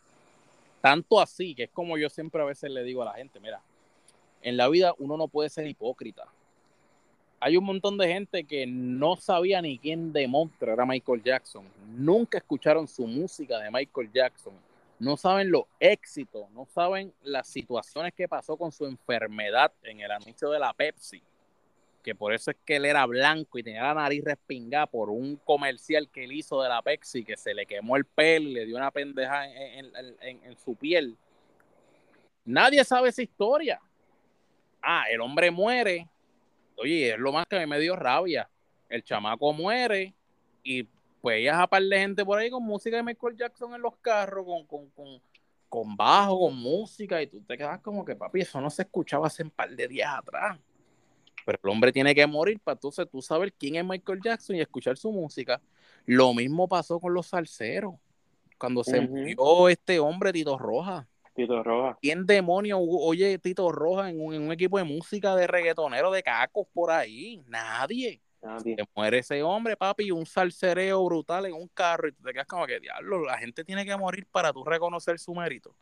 tanto así que es como yo siempre a veces le digo a la gente, mira, en la vida uno no puede ser hipócrita. Hay un montón de gente que no sabía ni quién de monstruo era Michael Jackson. Nunca escucharon su música de Michael Jackson. No saben los éxitos, no saben las situaciones que pasó con su enfermedad en el anuncio de la Pepsi. Que por eso es que él era blanco y tenía la nariz respingada por un comercial que él hizo de la Pepsi, que se le quemó el pelo y le dio una pendeja en, en- en- en su piel. Nadie sabe esa historia. Ah, el hombre muere. Oye, es lo más que a mí me dio rabia. El chamaco muere y pues ya a par de gente por ahí con música de Michael Jackson en los carros, con, con, con, con bajo, con música, y tú te quedas como que, papi, eso no se escuchaba hace un par de días atrás. Pero el hombre tiene que morir para entonces tú saber quién es Michael Jackson y escuchar su música. Lo mismo pasó con los salseros. Cuando se murió este hombre, Tito Roja. Tito Roja. ¿Quién demonio oye Tito Roja en un, en un equipo de música de reggaetonero de cacos por ahí? Nadie. Nadie. Se muere ese hombre, papi, un salsereo brutal en un carro y tú te quedas como que, diablo, la gente tiene que morir para tú reconocer su mérito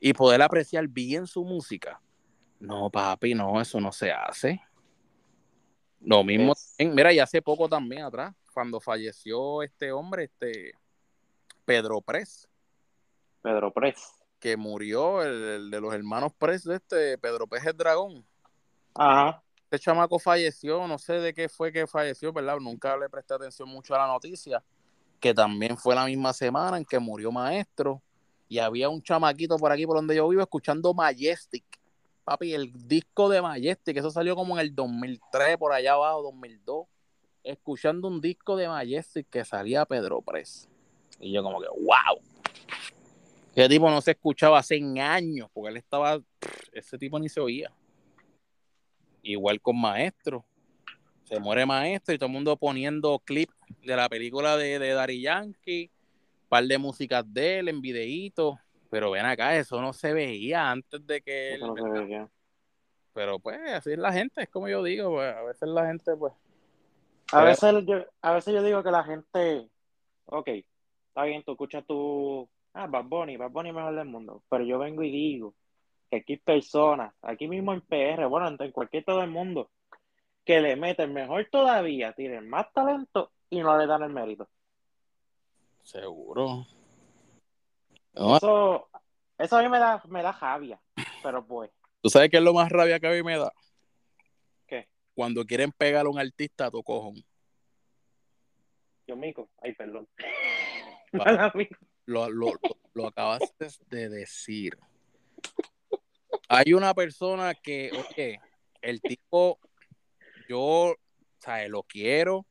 y poder apreciar bien su música. No, papi, no, eso no se hace. Lo mismo, Es- mira, y hace poco también atrás, cuando falleció este hombre, este Pedro Pres, Pedro Pres. Que murió, el, el de los hermanos Pres, de este Pedro Pérez el Dragón. Ajá. Este chamaco falleció, no sé de qué fue que falleció, ¿verdad? Nunca le presté atención mucho a la noticia, que también fue la misma semana en que murió maestro y había un chamaquito por aquí por donde yo vivo escuchando Majestic. Papi, el disco de Majestic, eso salió como en el 2003, por allá abajo, 2002, escuchando un disco de Majestic que salía Pedro Pres. Y yo como que, wow. Ese tipo no se escuchaba hace años, porque él estaba, ese tipo ni se oía. Igual con Maestro. Se muere Maestro y todo el mundo poniendo clip de la película de, de Daddy Yankee, par de músicas de él en videitos. Pero ven acá, eso no se veía antes de que él. No se veía. Pero pues así es la gente, es como yo digo, pues, a veces la gente pues... A veces, yo, a veces yo digo que la gente, ok, está bien, tú escuchas tu, ah, Bad Bunny, Bad Bunny mejor del mundo, pero yo vengo y digo que aquí hay personas, aquí mismo en PR, bueno, en cualquier todo el mundo, que le meten mejor todavía, tienen más talento y no le dan el mérito. Seguro. No, Eso, eso a mí me da, me da rabia, pero pues, ¿Tú sabes qué es lo más rabia que a mí me da? ¿qué? cuando quieren pegar a un artista, tu cojón. Yo mico, ay, perdón. Lo, lo, lo, acabaste de decir. Hay una persona que, oye, el tipo, yo, sea, Lo quiero.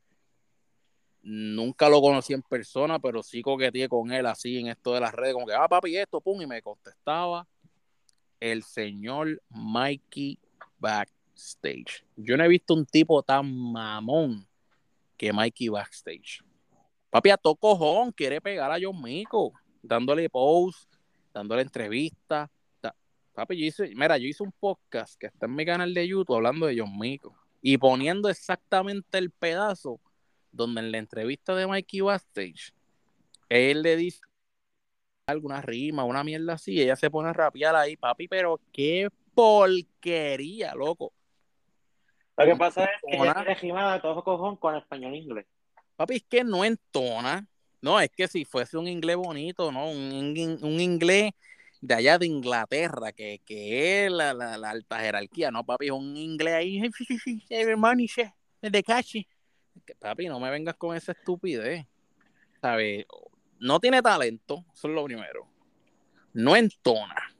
Nunca lo conocí en persona, pero sí coqueteé con él así en esto de las redes, como que, ah, papi, esto, pum, y me contestaba el señor Mikey Backstage. Yo no he visto un tipo tan mamón que Mikey Backstage. Papi, a todo cojón quiere pegar a John Mico, dándole post, dándole entrevistas. Papi, yo hice, mira, yo hice un podcast que está en mi canal de YouTube hablando de John Mico y poniendo exactamente el pedazo donde en la entrevista de Mikey Backstage él le dice alguna rima, una mierda así, ella se pone a rapear ahí, papi, pero qué porquería, loco. Lo que pasa es que ella tiene de todo cojón con español e inglés. Papi, es que no entona. No, es que si fuese un inglés bonito, ¿no? Un, inglés de allá de Inglaterra, que, que es la, la, alta jerarquía, ¿no, papi? Es un inglés ahí, hermano, de cachi. Papi, no me vengas con esa estupidez. ¿Sabes? no tiene talento, eso es lo primero. No entona.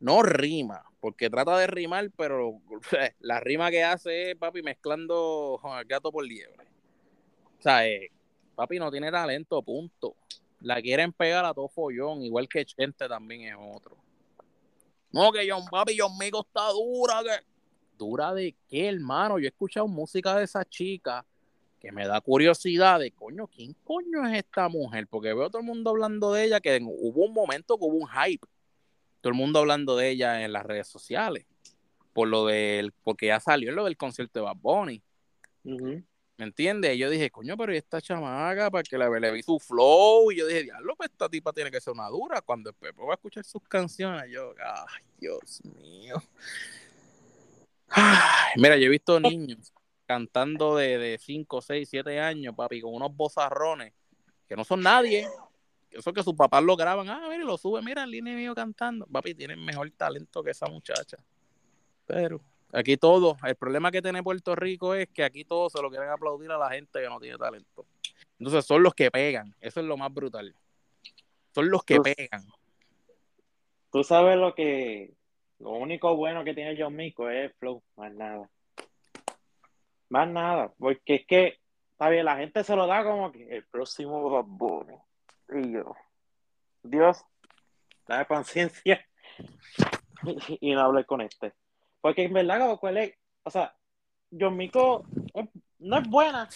No rima, porque trata de rimar, pero la rima que hace es, papi, mezclando gato por liebre. O sea, eh, papi no tiene talento, punto. La quieren pegar a todo follón, igual que Chente también es otro. No, que John, papi, John Migo está dura. Que... ¿Dura de qué, hermano? Yo he escuchado música de esa chica que me da curiosidad de, coño, ¿quién coño es esta mujer? Porque veo todo el mundo hablando de ella, que hubo un momento que hubo un hype, todo el mundo hablando de ella en las redes sociales, por lo del, porque ya salió lo del concierto de Bad Bunny. ¿Me entiendes? Y yo dije, coño, pero esta chamaca, para que la le vi su flow, y yo dije, diablo, pues esta tipa tiene que ser una dura. Cuando el Pepe va a escuchar sus canciones, yo, ay, Dios mío. mira, yo he visto niños cantando de 5, 6, 7 años, papi, con unos bozarrones que no son nadie. Eso que sus papás lo graban, ah, mira, lo sube, mira, el línea mío cantando. Papi, tienen mejor talento que esa muchacha. Pero aquí todo, el problema que tiene Puerto Rico es que aquí todos se lo quieren aplaudir a la gente que no tiene talento. Entonces son los que pegan, eso es lo más brutal. Son los que pegan. Tú sabes lo que, lo único bueno que tiene John Mico es flow, más nada. Más nada, porque es que, está bien, la gente se lo da como que el próximo Bad Y yo, Dios, dame paciencia y, no hablé con este. Porque en verdad, cuál es, o sea, John Mico no es buena.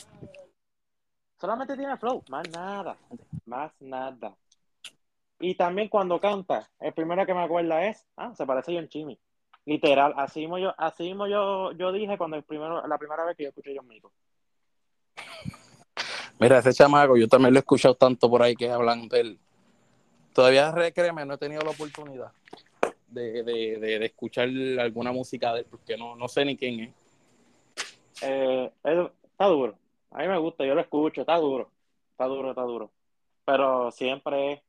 Solamente tiene flow, más nada, más nada. Y también cuando canta, el primero que me acuerda es, ah, se parece a John Chimmy. Literal, así mismo yo, así mismo yo, yo dije cuando el primero, la primera vez que yo escuché John Mico. Mira, ese chamaco, yo también lo he escuchado tanto por ahí que hablan de él. Todavía, créeme, no he tenido la oportunidad de, de, de, escuchar alguna música de él, porque no, no sé ni quién es. Eh, está duro. A mí me gusta, yo lo escucho, está duro. Está duro, está duro. Pero siempre,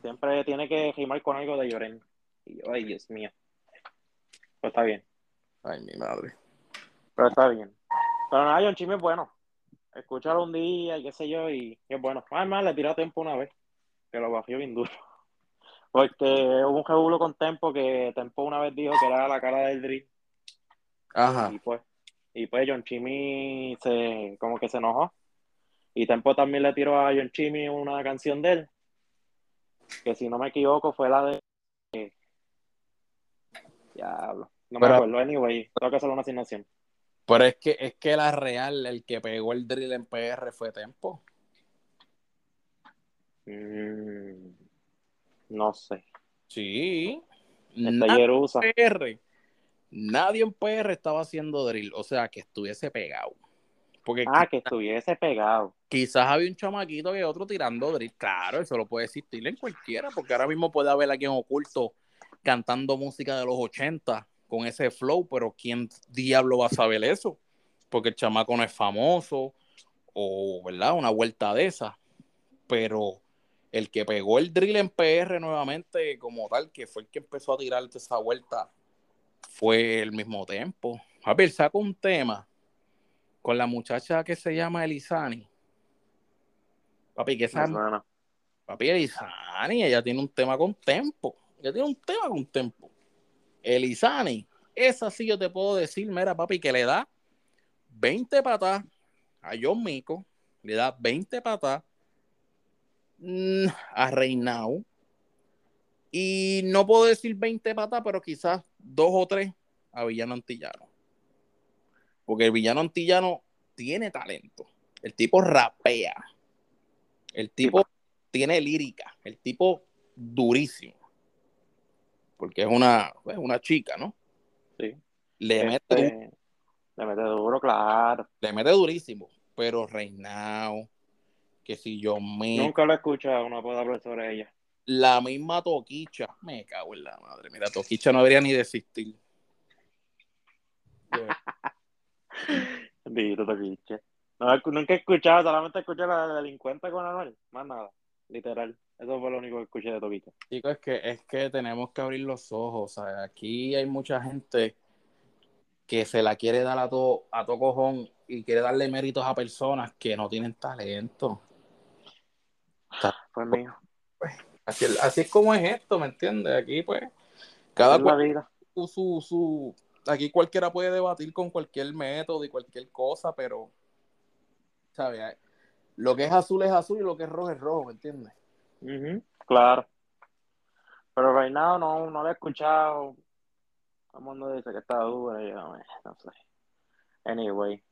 siempre tiene que rimar con algo de Lloren. Y yo, ay, Dios mío está bien. Ay, mi madre. Pero está bien. Pero nada, John Chimmy es bueno. Escúchalo un día, qué sé yo, y, es bueno. Además, le tiró Tempo una vez, que lo bajó bien duro. Porque hubo un rebulo con Tempo que Tempo una vez dijo que era la cara del drill. Ajá. Y pues, y pues John Chimmy se, como que se enojó. Y Tempo también le tiró a John Chimmy una canción de él. Que si no me equivoco fue la de. Diablo. No me acuerdo, anyway, tengo que hacer una asignación. Pero es que, es que la real, el que pegó el drill en PR fue Tempo. Mm, no sé. Sí. Nadie en, PR, nadie en PR estaba haciendo drill, o sea, que estuviese pegado. Porque ah, que estuviese pegado. Quizás había un chamaquito que otro tirando drill. Claro, eso lo puede existir en cualquiera, porque ahora mismo puede haber alguien oculto cantando música de los 80 con ese flow, pero ¿quién diablo va a saber eso? Porque el chamaco no es famoso o, ¿verdad? Una vuelta de esa. Pero el que pegó el drill en PR nuevamente como tal, que fue el que empezó a tirar esa vuelta, fue el mismo tiempo. Papi, él saca un tema con la muchacha que se llama Elizani. Papi, ¿qué sabe? Papi, Elizani, ella tiene un tema con tempo. Ella tiene un tema con tempo. Elizani, esa sí yo te puedo decir, mira, papi, que le da 20 patas a John Mico, le da 20 patas a Reinao. Y no puedo decir 20 patas, pero quizás dos o tres a Villano Antillano. Porque el Villano Antillano tiene talento. El tipo rapea. El tipo tiene lírica. El tipo durísimo. Porque es una, es una chica, ¿no? Sí. Le Este, mete le mete duro, claro. le mete durísimo. Pero Reinao, que si yo me. Nunca lo he escuchado, no puedo hablar sobre ella. La misma Toquicha. Me cago en la madre. Mira, Toquicha no debería ni desistir. Dito toquiche. No, nunca he escuchado, solamente escuché la de delincuente con Anuel, más nada, literal. Eso fue lo único que escuché de Toquicha. Chicos, es que, es que tenemos que abrir los ojos. Aquí hay mucha gente que se la quiere dar a todo a todo cojón y quiere darle méritos a personas que no tienen talento. Pues mío, Así, así es como es esto, ¿me entiendes? Aquí, pues, cada es cual vida. su, su, su- Aquí cualquiera puede debatir con cualquier método y cualquier cosa, pero, ¿sabes? Lo que es azul es azul y lo que es rojo es rojo, ¿me entiendes? Claro. Pero Reinado no, no lo he escuchado. Todo el mundo dice que está duro y yo, no sé. Anyway.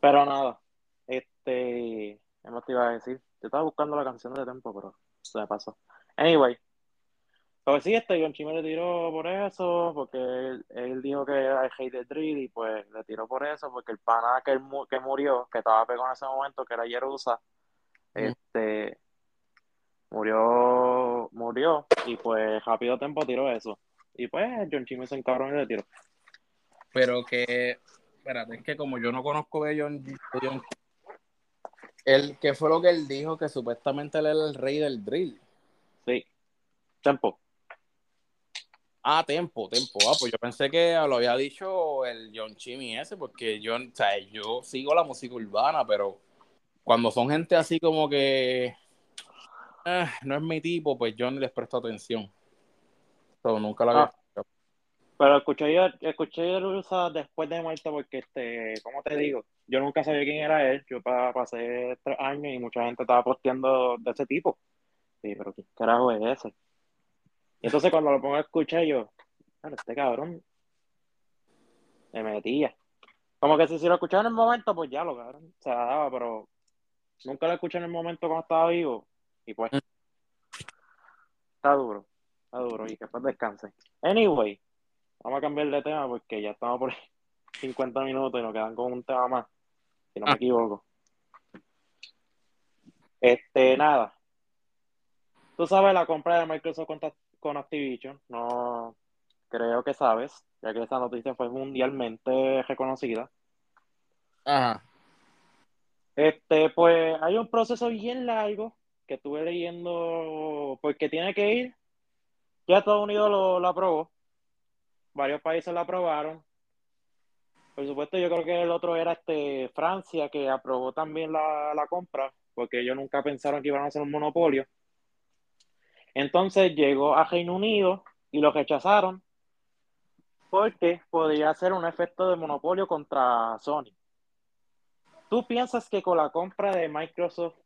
Pero nada, este, ¿qué más te iba a decir? Yo estaba buscando la canción de Tempo, pero se me pasó. Anyway. Pues sí, este John Chime le tiró por eso, porque él, él dijo que era el hate de drill y pues le tiró por eso, porque el pana que, él mu- que murió, que estaba pegado en ese momento, que era Jerusa, Mm. este, murió, murió, y pues rápido tiempo tiró eso. Y pues John Chime se encabró y le tiró. Pero que, espérate, es que como yo no conozco de John, de John él, ¿qué fue lo que él dijo? Que supuestamente él era el rey del drill. Sí. Tempo. Ah, Tempo, Tempo. Ah, pues yo pensé que lo había dicho el John Chimmy ese, porque yo, o sea, yo sigo la música urbana, pero cuando son gente así como que eh, no es mi tipo, pues yo ni les presto atención. So, nunca la había Ah. escuchado. Pero escuché yo, escuché Jerusa después de muerto porque, este, ¿cómo te digo? Yo nunca sabía quién era él. Yo pa- pasé tres años y mucha gente estaba posteando de ese tipo. Sí, pero ¿qué carajo es ese? Y entonces cuando lo pongo a escuchar yo, este cabrón me metía. Como que si, si lo escuchaba en el momento, pues ya lo cabrón, se la daba, pero nunca lo escuché en el momento cuando estaba vivo. Y pues, está duro, está duro, y que después descanse. Anyway, vamos a cambiar de tema porque ya estamos por 50 minutos y nos quedan con un tema más, si no me Ah. equivoco. Este, nada. Tú sabes la compra de Microsoft con, con Activision, no creo que sabes, ya que esa noticia fue mundialmente reconocida. Ajá. Este, pues hay un proceso bien largo que estuve leyendo, porque tiene que ir. Ya Estados Unidos lo, lo aprobó, varios países lo aprobaron. Por supuesto, yo creo que el otro era este Francia, que aprobó también la, la compra, porque ellos nunca pensaron que iban a hacer un monopolio. Entonces llegó a Reino Unido y lo rechazaron porque podría ser un efecto de monopolio contra Sony. ¿Tú piensas que con la compra de Microsoft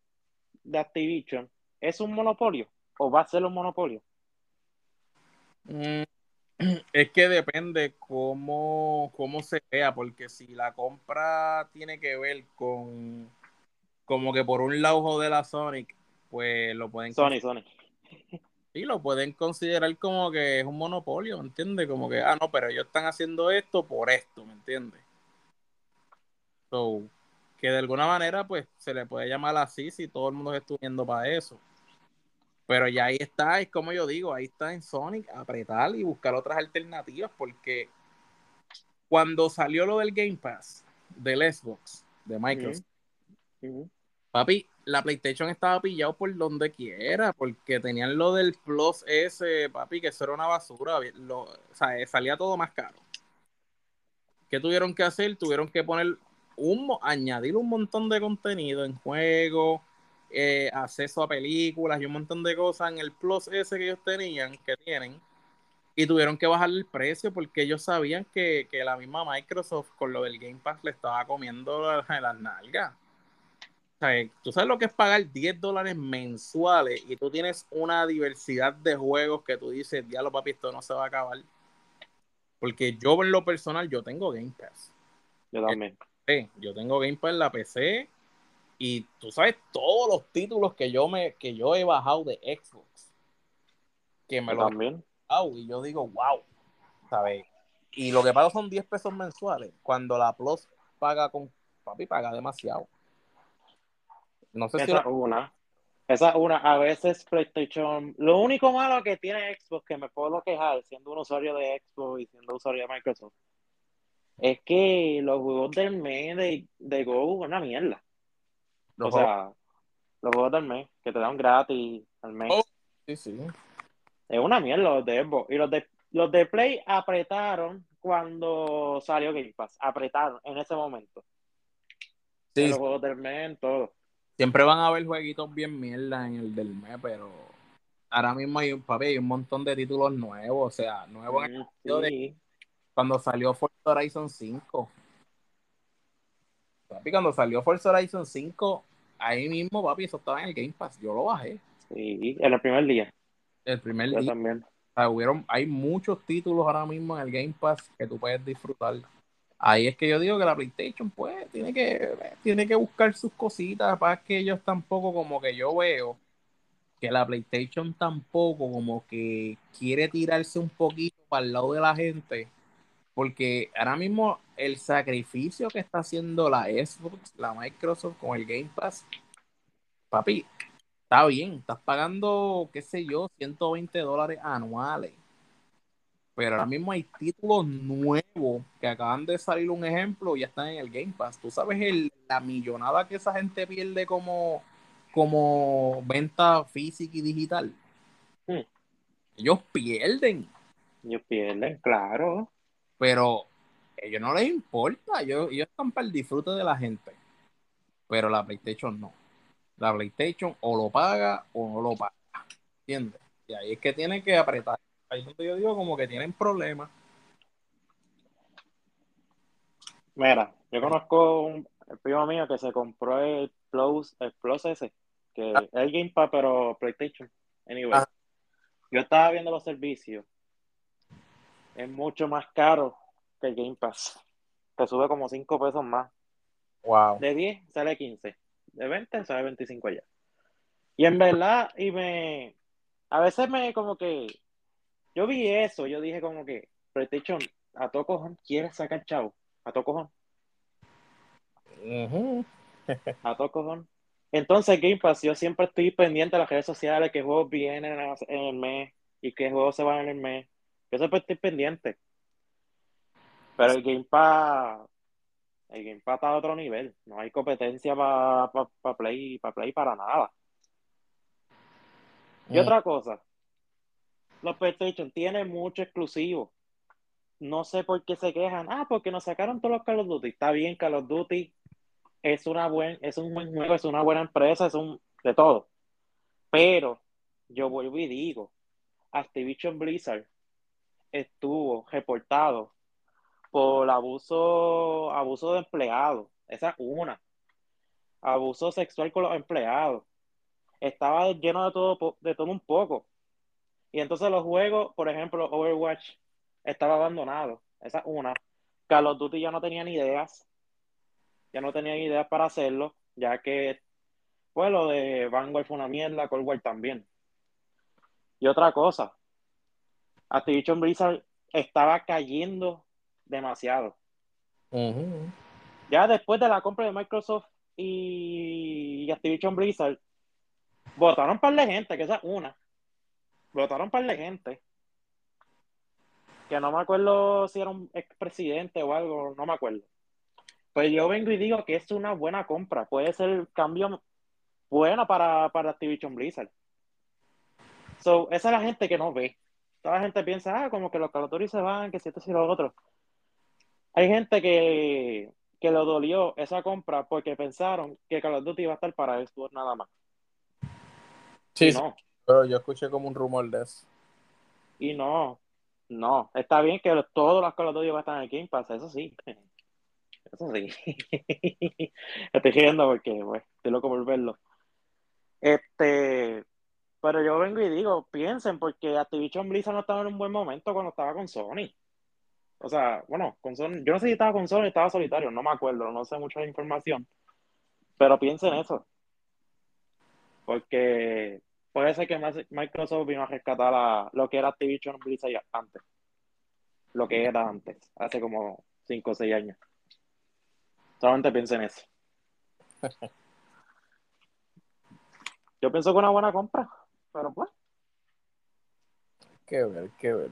de Activision es un monopolio o va a ser un monopolio? Mm, Es que depende cómo, cómo se vea, porque si la compra tiene que ver con como que por un lado de la Sonic, pues lo pueden Sony, Sony. sí, lo pueden considerar como que es un monopolio, ¿me entiendes? Como que, ah, no, pero ellos están haciendo esto por esto, ¿me entiendes? So, que de alguna manera, pues, se le puede llamar así si todo el mundo está uniendo para eso. Pero ya ahí está, es como yo digo, ahí está en Sonic apretar y buscar otras alternativas, porque cuando salió lo del Game Pass del Xbox, de Microsoft. Papi, la PlayStation estaba pillado por donde quiera, porque tenían lo del Plus S, papi, que eso era una basura. Lo, o sea, salía todo más caro. ¿qué tuvieron que hacer? Tuvieron que poner un, añadir un montón de contenido en juego, eh, acceso a películas y un montón de cosas en el plus ese que ellos tenían, que tienen, y tuvieron que bajar el precio porque ellos sabían que, la misma Microsoft con lo del Game Pass le estaba comiendo las nalgas. O sea, tú sabes lo que es pagar 10 dólares mensuales y tú tienes una diversidad de juegos que tú dices, diablo papi, esto no se va a acabar. Porque yo en lo personal, yo tengo Game Pass. Yo también. yo tengo Game Pass en la PC y tú sabes todos los títulos que yo me que yo he bajado de Xbox. Que me lo también. y yo digo, wow, ¿sabes? Y lo que pago son 10 pesos mensuales. Cuando la Plus paga con papi, paga demasiado. No sé Esa si una. Esa una. A veces PlayStation. Lo único malo que tiene Xbox, que me puedo quejar siendo un usuario de Xbox y siendo usuario de Microsoft, es que los juegos del mes de, de Go una mierda. O sea, los juegos del mes que te dan gratis al mes. Oh, sí, sí. Es una mierda los de Xbox. Y los de, los de Play apretaron cuando salió Game Pass. Apretaron en ese momento. Sí. los juegos del mes, todo. Siempre van a haber jueguitos bien mierda en el del mes, pero ahora mismo hay, papi, hay un montón de títulos nuevos, o sea, nuevos en el sentido de cuando salió Forza Horizon 5. Papi, cuando salió Forza Horizon 5, ahí mismo, papi, eso estaba en el Game Pass. Yo lo bajé. Sí, en el primer día. El primer día. también. hubieron, hay muchos títulos ahora mismo en el Game Pass que tú puedes disfrutar ahí es que yo digo que la PlayStation pues tiene que, tiene que buscar sus cositas para que ellos tampoco como que yo veo que la PlayStation tampoco como que quiere tirarse un poquito para el lado de la gente porque ahora mismo el sacrificio que está haciendo la Xbox, la Microsoft con el Game Pass, papi, está bien, estás pagando, qué sé yo, 120 dólares anuales pero ahora mismo hay títulos nuevos que acaban de salir un ejemplo y ya están en el Game Pass. Tú sabes el, la millonada que esa gente pierde como, como venta física y digital. Hmm. Ellos pierden. Ellos pierden, claro. Pero a ellos no les importa. Ellos, ellos están para el disfrute de la gente. Pero la PlayStation no. La PlayStation o lo paga o no lo paga. ¿Entiendes? Y ahí es que tiene que apretar ahí donde yo digo como que tienen problemas. Mira, yo conozco un primo mío que se compró el Plus, el Plus ese, que ah. es el Game Pass, pero PlayStation. Anyway, ah. yo estaba viendo los servicios. Es mucho más caro que el Game Pass. Te sube como 5 pesos más. Wow. De 10 sale 15. De 20 sale 25 allá. Y en verdad, y me. A veces me como que yo vi eso, yo dije como que PlayStation a todo cojón quiere sacar chavo, a todo cojón. a todo cojón. Entonces, Game Pass, yo siempre estoy pendiente de las redes sociales, qué juegos vienen en el mes y qué juegos se van en el mes. Yo siempre estoy pendiente. Pero el Game Pass, el Game Pass está a otro nivel. No hay competencia para Play, para Play para nada. Y mm. otra cosa, los PlayStation tienen mucho exclusivo. No sé por qué se quejan. Ah, porque nos sacaron todos los Call of Duty. Está bien, Call of Duty es una buen, es un buen juego, es una buena empresa, es un de todo. Pero yo vuelvo y digo, Activision Blizzard estuvo reportado por abuso, abuso de empleados. Esa es una. Abuso sexual con los empleados. Estaba lleno de todo, de todo un poco. Y entonces los juegos, por ejemplo, Overwatch estaba abandonado. Esa es una. Call of Duty ya no tenían ideas. Ya no tenían ideas para hacerlo, ya que, pues lo de Vanguard fue una mierda, Cold War también. Y otra cosa, Activision Blizzard estaba cayendo demasiado. Ya después de la compra de Microsoft y Activision Blizzard, votaron un par de gente, que esa es una votaron un par de gente. Que no me acuerdo si era un expresidente o algo, no me acuerdo. Pues yo vengo y digo que es una buena compra. Puede ser el cambio bueno para, para Activision Blizzard. So, esa es la gente que no ve. Toda la gente piensa, ah, como que los calatoris se van, que si esto y lo otro. Hay gente que, que lo dolió esa compra porque pensaron que Call of Duty iba a estar para Xbox nada más. Sí, no. pero yo escuché como un rumor de eso. Y no, no. Está bien que todos los Call of Duty van a estar en el Game Pass, eso sí. Eso sí. Estoy riendo porque, pues, estoy loco por verlo. Este, pero yo vengo y digo, piensen, porque Activision Blizzard no estaba en un buen momento cuando estaba con Sony. O sea, bueno, con Sony, yo no sé si estaba con Sony, estaba solitario, no me acuerdo, no sé mucha información. Pero piensen eso. Porque puede ser que Microsoft vino a rescatar lo que era Activision Blizzard antes. Lo que era antes, hace como 5 o 6 años. Solamente piensen eso. Yo pienso que una buena compra, pero pues. Qué ver, qué ver.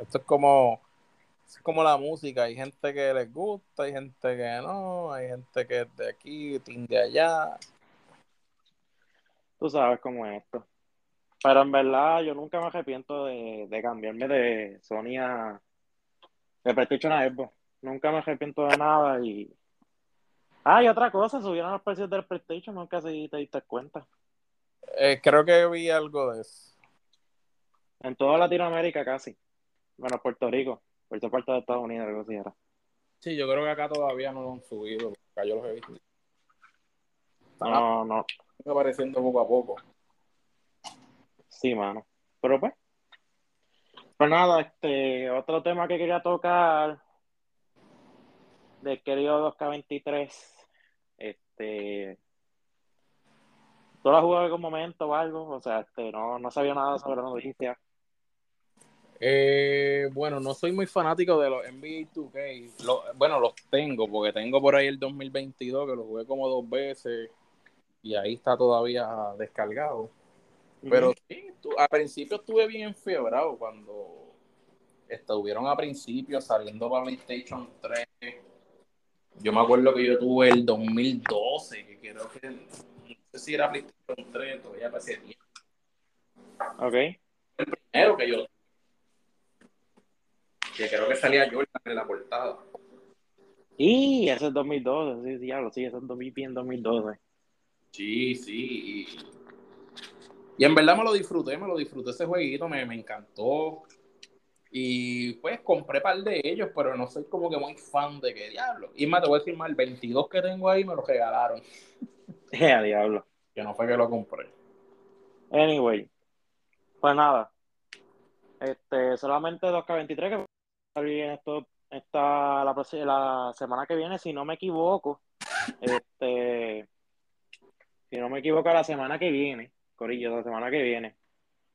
esto es como, es como la música. Hay gente que les gusta, hay gente que no, hay gente que es de aquí, de allá. Tú sabes cómo es esto. Pero en verdad, yo nunca me arrepiento de, cambiarme de Sony a de PlayStation a Xbox. Nunca me arrepiento de nada y Ah, y otra cosa, subieron los precios del PlayStation, nunca si te diste cuenta. Eh, creo que vi algo de eso. En toda Latinoamérica casi. Bueno, Puerto Rico, por esa parte de Estados Unidos, algo así era. Sí, yo creo que acá todavía no lo han subido, acá yo los he visto. no, no. Están apareciendo poco a poco. Sí, mano. Pero pues. Pues nada, este, otro tema que quería tocar del querido 2K23 este, ¿Tú lo has jugado en algún momento o algo? O sea, este, no, no sabía nada sobre la noticia. Eh, bueno, no soy muy fanático de los NBA 2K. bueno, los tengo, porque tengo por ahí el 2022, que lo jugué como dos veces y ahí está todavía descargado. Pero sí, a principio estuve bien enfiebrado cuando estuvieron a principio saliendo para PlayStation 3 yo me acuerdo que yo tuve el 2012, que creo que sé si era PlayStation 3, todavía pasé tiempo. Ok. El primero que yo que creo que salía Jordan en la portada. Y ese es 2012, sí, sí, lo sí, ese es 2012. Sí, sí. Y, en verdad me lo disfruté, me lo disfruté ese jueguito, me, me encantó. Y pues compré par de ellos, pero no soy como que muy fan de qué diablo. Y más, te voy a decir más, el 22 que tengo ahí me lo regalaron. a diablo. Que no fue que lo compré. Anyway, pues nada. Este, solamente 2K23 que va a salir esto esta, la, la semana que viene, si no me equivoco. Este, si no me equivoco, la semana que viene, Corillo, la semana que viene.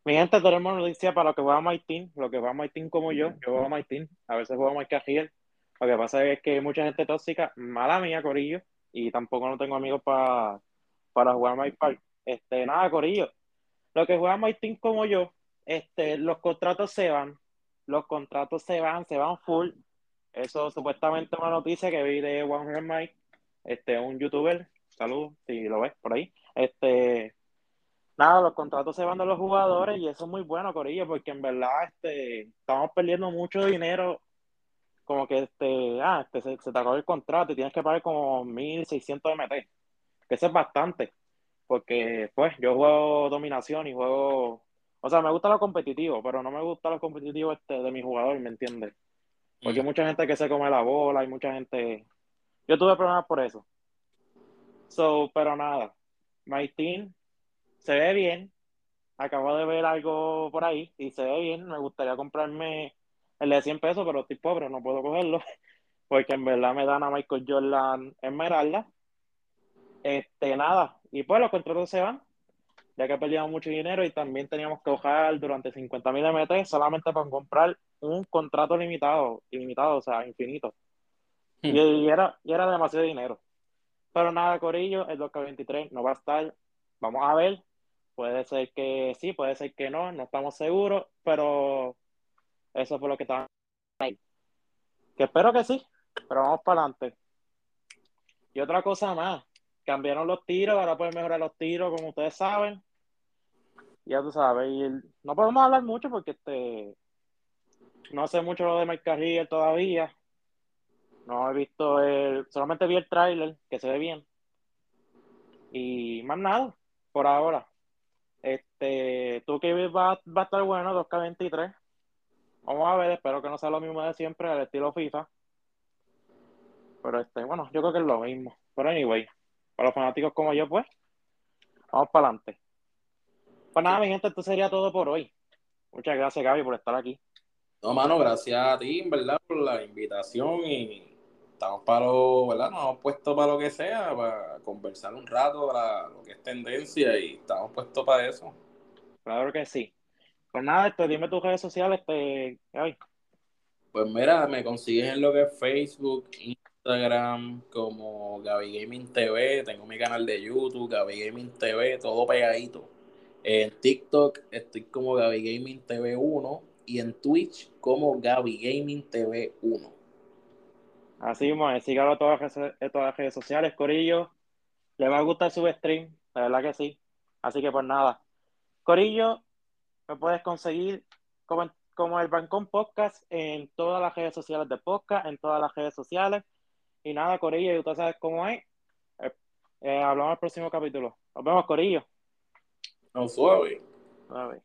Mi gente, tenemos noticia para lo que juega My Team, lo que juega My Team como yo, yo juego My Team, a veces juego My Cajiel. Lo que pasa es que hay mucha gente tóxica, mala mía, Corillo, y tampoco no tengo amigos para para jugar My Park. Este, nada, Corillo. Lo que juega My Team como yo, este, los contratos se van, los contratos se van, se van full. Eso supuestamente una noticia que vi de One Mike, este, un youtuber, saludos, si lo ves por ahí. Este, nada, los contratos se van de los jugadores y eso es muy bueno, Corillo, porque en verdad este, estamos perdiendo mucho dinero. Como que este, ah, este, se, te acabó el contrato y tienes que pagar como 1600 MT, que eso es bastante, porque pues yo juego dominación y juego, o sea, me gusta lo competitivo, pero no me gusta lo competitivo este de mi jugador, ¿me entiendes? Porque hay mucha gente que se come la bola, hay mucha gente. Yo tuve problemas por eso. So, pero nada. My team se ve bien. Acabo de ver algo por ahí y se ve bien. Me gustaría comprarme el de 100 pesos, pero estoy pobre, no puedo cogerlo. Porque en verdad me dan a Michael Jordan Esmeralda. Este, nada. Y pues los contratos se van, ya que perdíamos mucho dinero y también teníamos que bajar durante 50 mil MT solamente para comprar un contrato limitado, ilimitado, o sea, infinito. Hmm. Y, era, y era demasiado dinero. Pero nada, Corillo, el 2K23 no va a estar. Vamos a ver Puede ser que sí, puede ser que no, no estamos seguros, pero eso fue lo que estaba ahí. Que espero que sí, pero vamos para adelante. Y otra cosa más, cambiaron los tiros, ahora pueden mejorar los tiros, como ustedes saben. Ya tú sabes, y no podemos hablar mucho porque este no sé mucho lo de Mike todavía. No he visto el, solamente vi el tráiler, que se ve bien. Y más nada, por ahora. Este, tú que va, va a estar bueno, 2K23. Vamos a ver, espero que no sea lo mismo de siempre, al estilo FIFA. Pero este, bueno, yo creo que es lo mismo. Pero anyway, para los fanáticos como yo, pues, vamos para adelante. Pues nada, mi gente, esto sería todo por hoy. Muchas gracias, Gaby, por estar aquí. No, mano, gracias a ti, ¿verdad? Por la invitación y estamos para lo, ¿verdad? Nos hemos puesto para lo que sea, para conversar un rato para lo que es tendencia y estamos puestos para eso. Claro que sí. Pues nada, este, dime tus redes sociales, este, Gaby. Pues mira, me consigues en lo que es Facebook, Instagram, como Gaby Gaming TV, tengo mi canal de YouTube, Gaby Gaming TV, todo pegadito. En TikTok estoy como Gaby Gaming TV 1 y en Twitch como Gaby Gaming TV 1. Así mismo, sígalo en todas, todas las redes sociales, Corillo. Le va a gustar su stream, la verdad que sí. Así que pues nada. Corillo, me puedes conseguir como, como el Bancón Podcast en todas las redes sociales de podcast, en todas las redes sociales. Y nada, Corillo, y usted sabes cómo es. Eh, eh, hablamos el próximo capítulo. Nos vemos, Corillo. No suave. Suave.